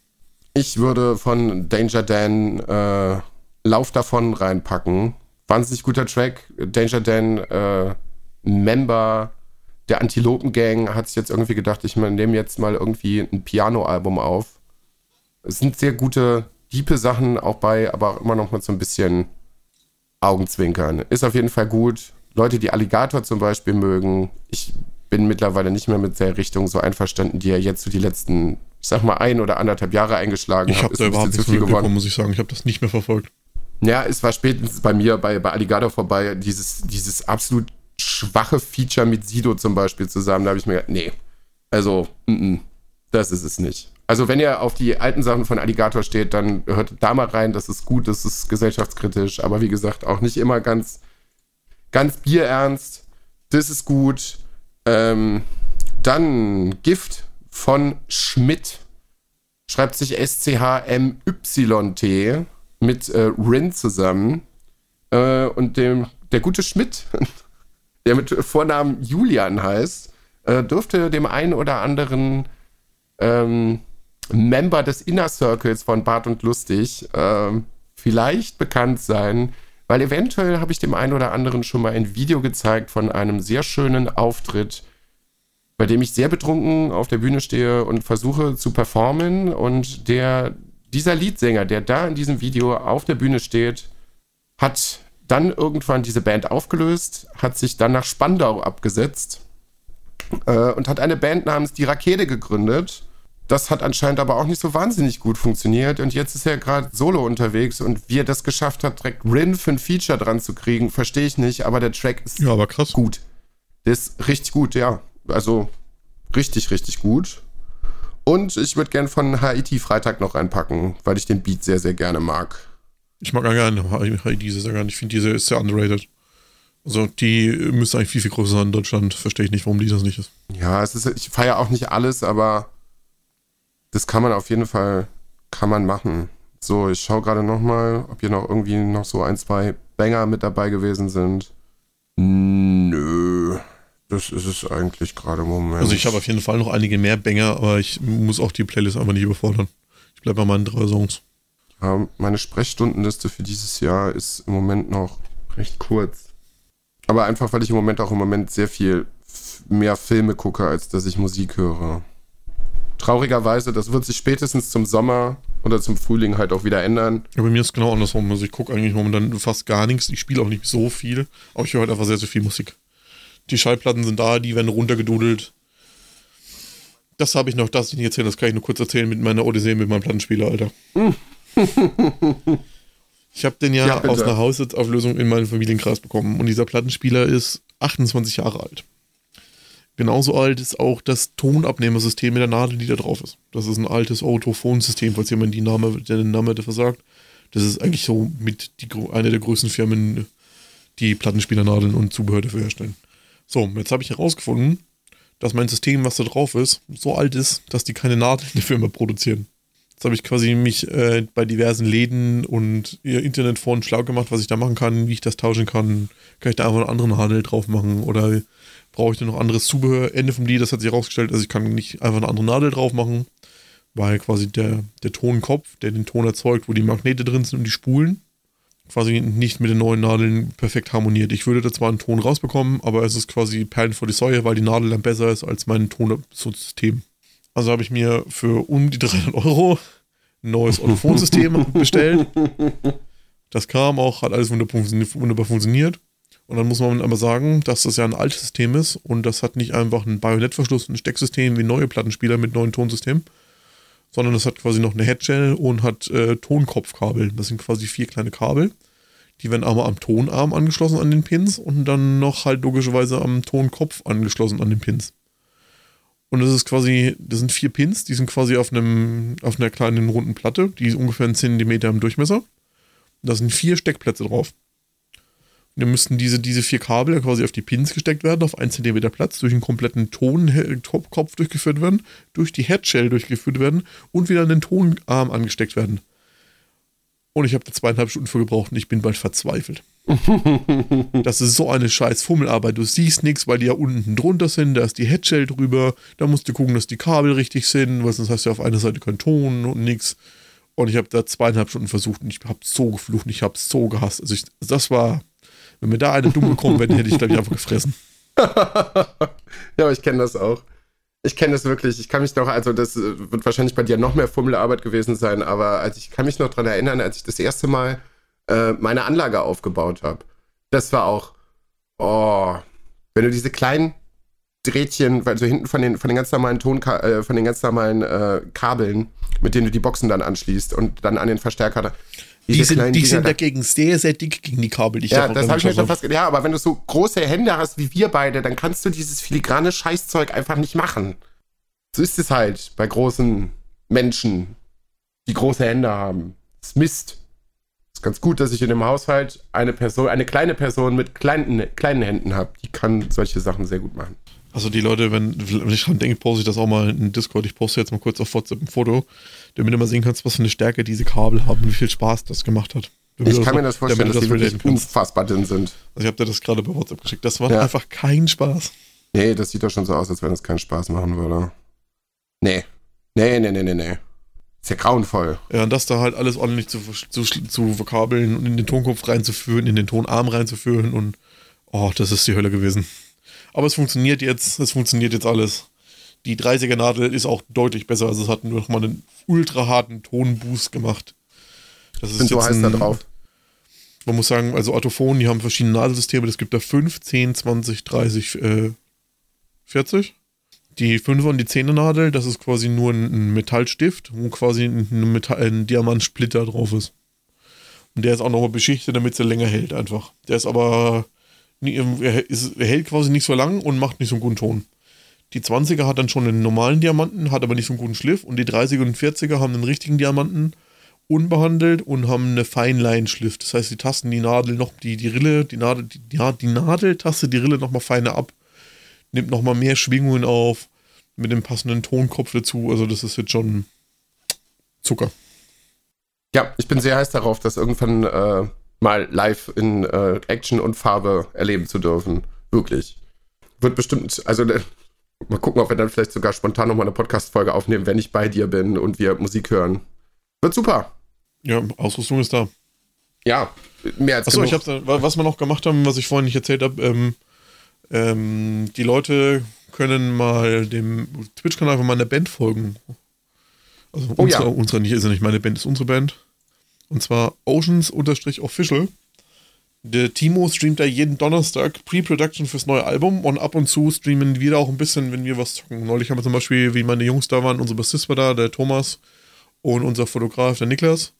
Ich würde von Danger Dan äh, Lauf davon reinpacken. Wahnsinnig guter Track. Danger Dan, äh, Member der Antilopen Gang, hat sich jetzt irgendwie gedacht, ich nehme jetzt mal irgendwie ein Piano-Album auf. Es sind sehr gute, diepe Sachen auch bei, aber auch immer noch mal so ein bisschen Augenzwinkern. Ist auf jeden Fall gut. Leute, die Alligator zum Beispiel mögen, ich bin mittlerweile nicht mehr mit der Richtung so einverstanden, die er jetzt so die letzten, ich sag mal, ein oder anderthalb Jahre eingeschlagen hat. Ich habe da überhaupt nichts geworden, muss ich sagen. Ich habe das nicht mehr verfolgt. Ja, es war spätestens bei mir bei, bei Alligator vorbei, dieses, dieses absolut schwache Feature mit Sido zum Beispiel zusammen. Da habe ich mir gedacht, nee, also, n -n, das ist es nicht. Also, wenn ihr auf die alten Sachen von Alligator steht, dann hört da mal rein, das ist gut, das ist gesellschaftskritisch, aber wie gesagt, auch nicht immer ganz, ganz bierernst. Das ist gut. Ähm, dann Gift von Schmidt. Schreibt sich S-C-H-M-Y-T mit äh, Rin zusammen äh, und dem, der gute Schmidt, der mit Vornamen Julian heißt, äh, dürfte dem einen oder anderen ähm, Member des Inner Circles von Bart und Lustig ähm, vielleicht bekannt sein, weil eventuell habe ich dem einen oder anderen schon mal ein Video gezeigt von einem sehr schönen Auftritt, bei dem ich sehr betrunken auf der Bühne stehe und versuche zu performen und der dieser Leadsänger, der da in diesem Video auf der Bühne steht, hat dann irgendwann diese Band aufgelöst, hat sich dann nach Spandau abgesetzt äh, und hat eine Band namens Die Rakete gegründet. Das hat anscheinend aber auch nicht so wahnsinnig gut funktioniert und jetzt ist er gerade solo unterwegs und wie er das geschafft hat, direkt Rin für ein Feature dran zu kriegen, verstehe ich nicht, aber der Track ist ja, aber krass. gut. Der ist richtig gut, ja. Also richtig, richtig gut. Und ich würde gern von Haiti Freitag noch reinpacken, weil ich den Beat sehr, sehr gerne mag. Ich mag gerne Haiti sehr gerne. Ich finde, diese ist sehr underrated. Also die müsste eigentlich viel, viel größer sein in Deutschland. Verstehe ich nicht, warum die das nicht ist. Ja, es ist, ich feiere auch nicht alles, aber das kann man auf jeden Fall, kann man machen. So, ich schaue gerade nochmal, ob hier noch irgendwie noch so ein, zwei Banger mit dabei gewesen sind. Nö. Das ist es eigentlich gerade im Moment. Also ich habe auf jeden Fall noch einige mehr Banger, aber ich muss auch die Playlist einfach nicht überfordern. Ich bleibe bei meinen drei Songs. Ja, meine Sprechstundenliste für dieses Jahr ist im Moment noch recht kurz. Aber einfach, weil ich im Moment auch im Moment sehr viel mehr Filme gucke, als dass ich Musik höre. Traurigerweise, das wird sich spätestens zum Sommer oder zum Frühling halt auch wieder ändern. Ja, bei mir ist genau andersrum. Also ich gucke eigentlich momentan fast gar nichts. Ich spiele auch nicht so viel, aber ich höre halt einfach sehr, sehr viel Musik. Die Schallplatten sind da, die werden runtergedudelt. Das habe ich noch, das ich nicht erzählen, das kann ich nur kurz erzählen mit meiner Odyssee mit meinem Plattenspieler, Alter. ich habe den ja, ja aus einer Haushaltsauflösung in meinen Familienkreis bekommen und dieser Plattenspieler ist 28 Jahre alt. Genauso alt ist auch das Tonabnehmersystem mit der Nadel, die da drauf ist. Das ist ein altes Autophon-System, falls jemand die Name, den Name dafür sagt. Das ist eigentlich so mit die, eine der größten Firmen, die Plattenspielernadeln und Zubehör dafür herstellen. So, jetzt habe ich herausgefunden, dass mein System, was da drauf ist, so alt ist, dass die keine Nadeln dafür mehr produzieren. Jetzt habe ich quasi mich äh, bei diversen Läden und ihr Internetforen schlau gemacht, was ich da machen kann, wie ich das tauschen kann. Kann ich da einfach eine andere Nadel drauf machen oder brauche ich da noch anderes Zubehör? Ende vom Lied, das hat sich herausgestellt, also ich kann nicht einfach eine andere Nadel drauf machen, weil quasi der, der Tonkopf, der den Ton erzeugt, wo die Magnete drin sind und die Spulen, quasi nicht mit den neuen Nadeln perfekt harmoniert. Ich würde da zwar einen Ton rausbekommen, aber es ist quasi Perlen vor die Säue, weil die Nadel dann besser ist als mein Tonsystem. Also habe ich mir für um die 300 Euro ein neues Autophonsystem bestellt. Das kam auch, hat alles wunderbar funktioniert. Und dann muss man aber sagen, dass das ja ein altes System ist und das hat nicht einfach einen Bajonettverschluss, ein Stecksystem wie neue Plattenspieler mit neuen Tonsystemen, sondern es hat quasi noch eine Headshell und hat äh, Tonkopfkabel. Das sind quasi vier kleine Kabel. Die werden einmal am Tonarm angeschlossen an den Pins und dann noch halt logischerweise am Tonkopf angeschlossen an den Pins. Und das ist quasi, das sind vier Pins, die sind quasi auf einem, auf einer kleinen runden Platte, die ist ungefähr einen Zentimeter im Durchmesser. Da sind vier Steckplätze drauf. Und dann müssten diese, diese vier Kabel quasi auf die Pins gesteckt werden, auf 1 cm Platz, durch einen kompletten Tonkopf durchgeführt werden, durch die Headshell durchgeführt werden und wieder an den Tonarm angesteckt werden. Und ich habe da zweieinhalb Stunden für gebraucht und ich bin bald verzweifelt. das ist so eine scheiß Fummelarbeit. Du siehst nichts, weil die ja unten drunter sind. Da ist die Headshell drüber. Da musst du gucken, dass die Kabel richtig sind, weil sonst hast du auf einer Seite keinen Ton und nichts. Und ich habe da zweieinhalb Stunden versucht und ich habe so geflucht und ich habe so gehasst. Also ich, das war wenn mir da eine dumm gekommen wäre, hätte ich, glaube ich, einfach gefressen. ja, aber ich kenne das auch. Ich kenne das wirklich. Ich kann mich noch, also das äh, wird wahrscheinlich bei dir noch mehr Fummelarbeit gewesen sein, aber als ich kann mich noch daran erinnern, als ich das erste Mal äh, meine Anlage aufgebaut habe. Das war auch, oh, wenn du diese kleinen Drähtchen, so hinten von den, von den ganz normalen Ton, äh, von den ganz normalen äh, Kabeln, mit denen du die Boxen dann anschließt und dann an den Verstärker die sind, die sind dagegen sehr, sehr dick gegen die Kabel. Die ja, das habe ich mir schon fast Ja, aber wenn du so große Hände hast wie wir beide, dann kannst du dieses filigrane Scheißzeug einfach nicht machen. So ist es halt bei großen Menschen, die große Hände haben. Das ist Mist. Es ist ganz gut, dass ich in dem Haushalt eine Person, eine kleine Person mit kleinen, kleinen Händen habe. Die kann solche Sachen sehr gut machen. Also die Leute, wenn, wenn ich dran denke, poste ich das auch mal in Discord. Ich poste jetzt mal kurz auf WhatsApp ein Foto, damit du mal sehen kannst, was für eine Stärke diese Kabel haben, wie viel Spaß das gemacht hat. Ich kann mir das vorstellen, dass das die wirklich unfassbar dünn sind. Also ich habe dir das gerade bei WhatsApp geschickt. Das war ja. einfach kein Spaß. Nee, das sieht doch schon so aus, als wenn es keinen Spaß machen würde. Nee. Nee, nee, nee, nee, nee. Ist ja grauenvoll. Ja, und das da halt alles ordentlich zu, zu, zu verkabeln und in den Tonkopf reinzuführen, in den Tonarm reinzuführen und oh, das ist die Hölle gewesen. Aber es funktioniert jetzt, es funktioniert jetzt alles. Die 30er Nadel ist auch deutlich besser, also es hat nur noch mal einen ultra harten Tonboost gemacht. Das ist so heiß da drauf. Man muss sagen, also Autophon, die haben verschiedene Nadelsysteme. Es gibt da 5, 10, 20, 30, äh, 40. Die 5 und die 10er Nadel, das ist quasi nur ein Metallstift, wo quasi ein, Metall, ein Diamantsplitter drauf ist. Und der ist auch nochmal beschichtet, damit er länger hält einfach. Der ist aber er, ist, er hält quasi nicht so lang und macht nicht so einen guten Ton. Die 20er hat dann schon einen normalen Diamanten, hat aber nicht so einen guten Schliff. Und die 30er und 40er haben einen richtigen Diamanten, unbehandelt und haben eine Feinline-Schliff. Das heißt, die tasten die Nadel noch, die, die Rille, die Nadel, die, ja, die Nadel tastet die Rille nochmal feiner ab, nimmt nochmal mehr Schwingungen auf, mit dem passenden Tonkopf dazu. Also, das ist jetzt schon Zucker. Ja, ich bin sehr heiß darauf, das irgendwann äh, mal live in äh, Action und Farbe erleben zu dürfen. Wirklich. Wird bestimmt, also ne, mal gucken, ob wir dann vielleicht sogar spontan nochmal eine Podcast-Folge aufnehmen, wenn ich bei dir bin und wir Musik hören. Wird super. Ja, Ausrüstung ist da. Ja, mehr als Achso, ich hab's, was wir noch gemacht haben, was ich vorhin nicht erzählt habe, ähm, ähm, die Leute können mal dem Twitch-Kanal von meiner Band folgen. Also oh, unsere, ja. unsere nicht, ist ja nicht meine Band, ist unsere Band. Und zwar Oceans-Official. Der Timo streamt da jeden Donnerstag Pre-Production fürs neue Album und ab und zu streamen wir da auch ein bisschen, wenn wir was zocken. Neulich haben wir zum Beispiel, wie meine Jungs da waren, unser Bassist war da, der Thomas und unser Fotograf, der Niklas.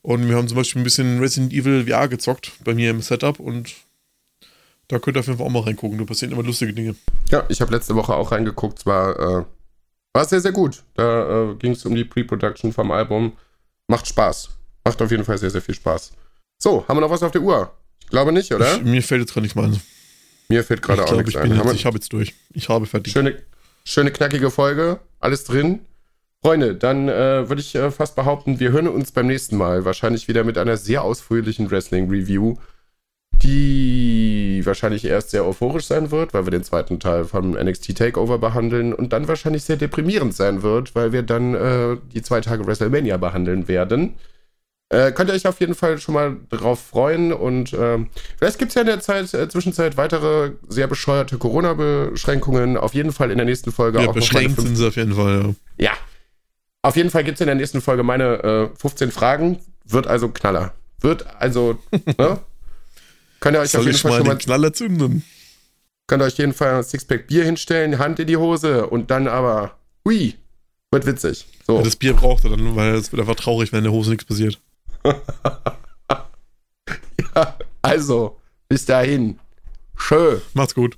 Und wir haben zum Beispiel ein bisschen Resident Evil VR gezockt bei mir im Setup und da könnt ihr auf jeden Fall auch mal reingucken. Da passieren immer lustige Dinge. Ja, ich habe letzte Woche auch reingeguckt. Es war, äh, war sehr, sehr gut. Da äh, ging es um die Pre-Production vom Album. Macht Spaß. Macht auf jeden Fall sehr, sehr viel Spaß. So, haben wir noch was auf der Uhr? Ich glaube nicht, oder? Ich, mir fällt jetzt gerade nichts mehr ein. Mir fällt gerade auch glaub, nichts ein. Jetzt, ich habe jetzt durch. Ich habe fertig. Schöne, schöne knackige Folge. Alles drin. Freunde, dann äh, würde ich äh, fast behaupten, wir hören uns beim nächsten Mal. Wahrscheinlich wieder mit einer sehr ausführlichen Wrestling-Review, die wahrscheinlich erst sehr euphorisch sein wird, weil wir den zweiten Teil vom NXT Takeover behandeln und dann wahrscheinlich sehr deprimierend sein wird, weil wir dann äh, die zwei Tage WrestleMania behandeln werden. Äh, könnt ihr euch auf jeden Fall schon mal drauf freuen und äh, vielleicht gibt es ja in der Zeit, äh, Zwischenzeit weitere sehr bescheuerte Corona-Beschränkungen. Auf jeden Fall in der nächsten Folge ja, auch beschränkt sind sie auf jeden Fall, ja. Ja, auf jeden Fall gibt es in der nächsten Folge meine äh, 15 Fragen. Wird also Knaller. Wird also, ne? Könnt ihr euch Soll auf jeden Fall schon mal Knaller zünden? Könnt ihr euch jeden Fall ein Sixpack Bier hinstellen, Hand in die Hose und dann aber, ui, wird witzig. So. Ja, das Bier braucht er dann, weil es wird einfach traurig, wenn in der Hose nichts passiert. ja, also, bis dahin. Schön. Macht's gut.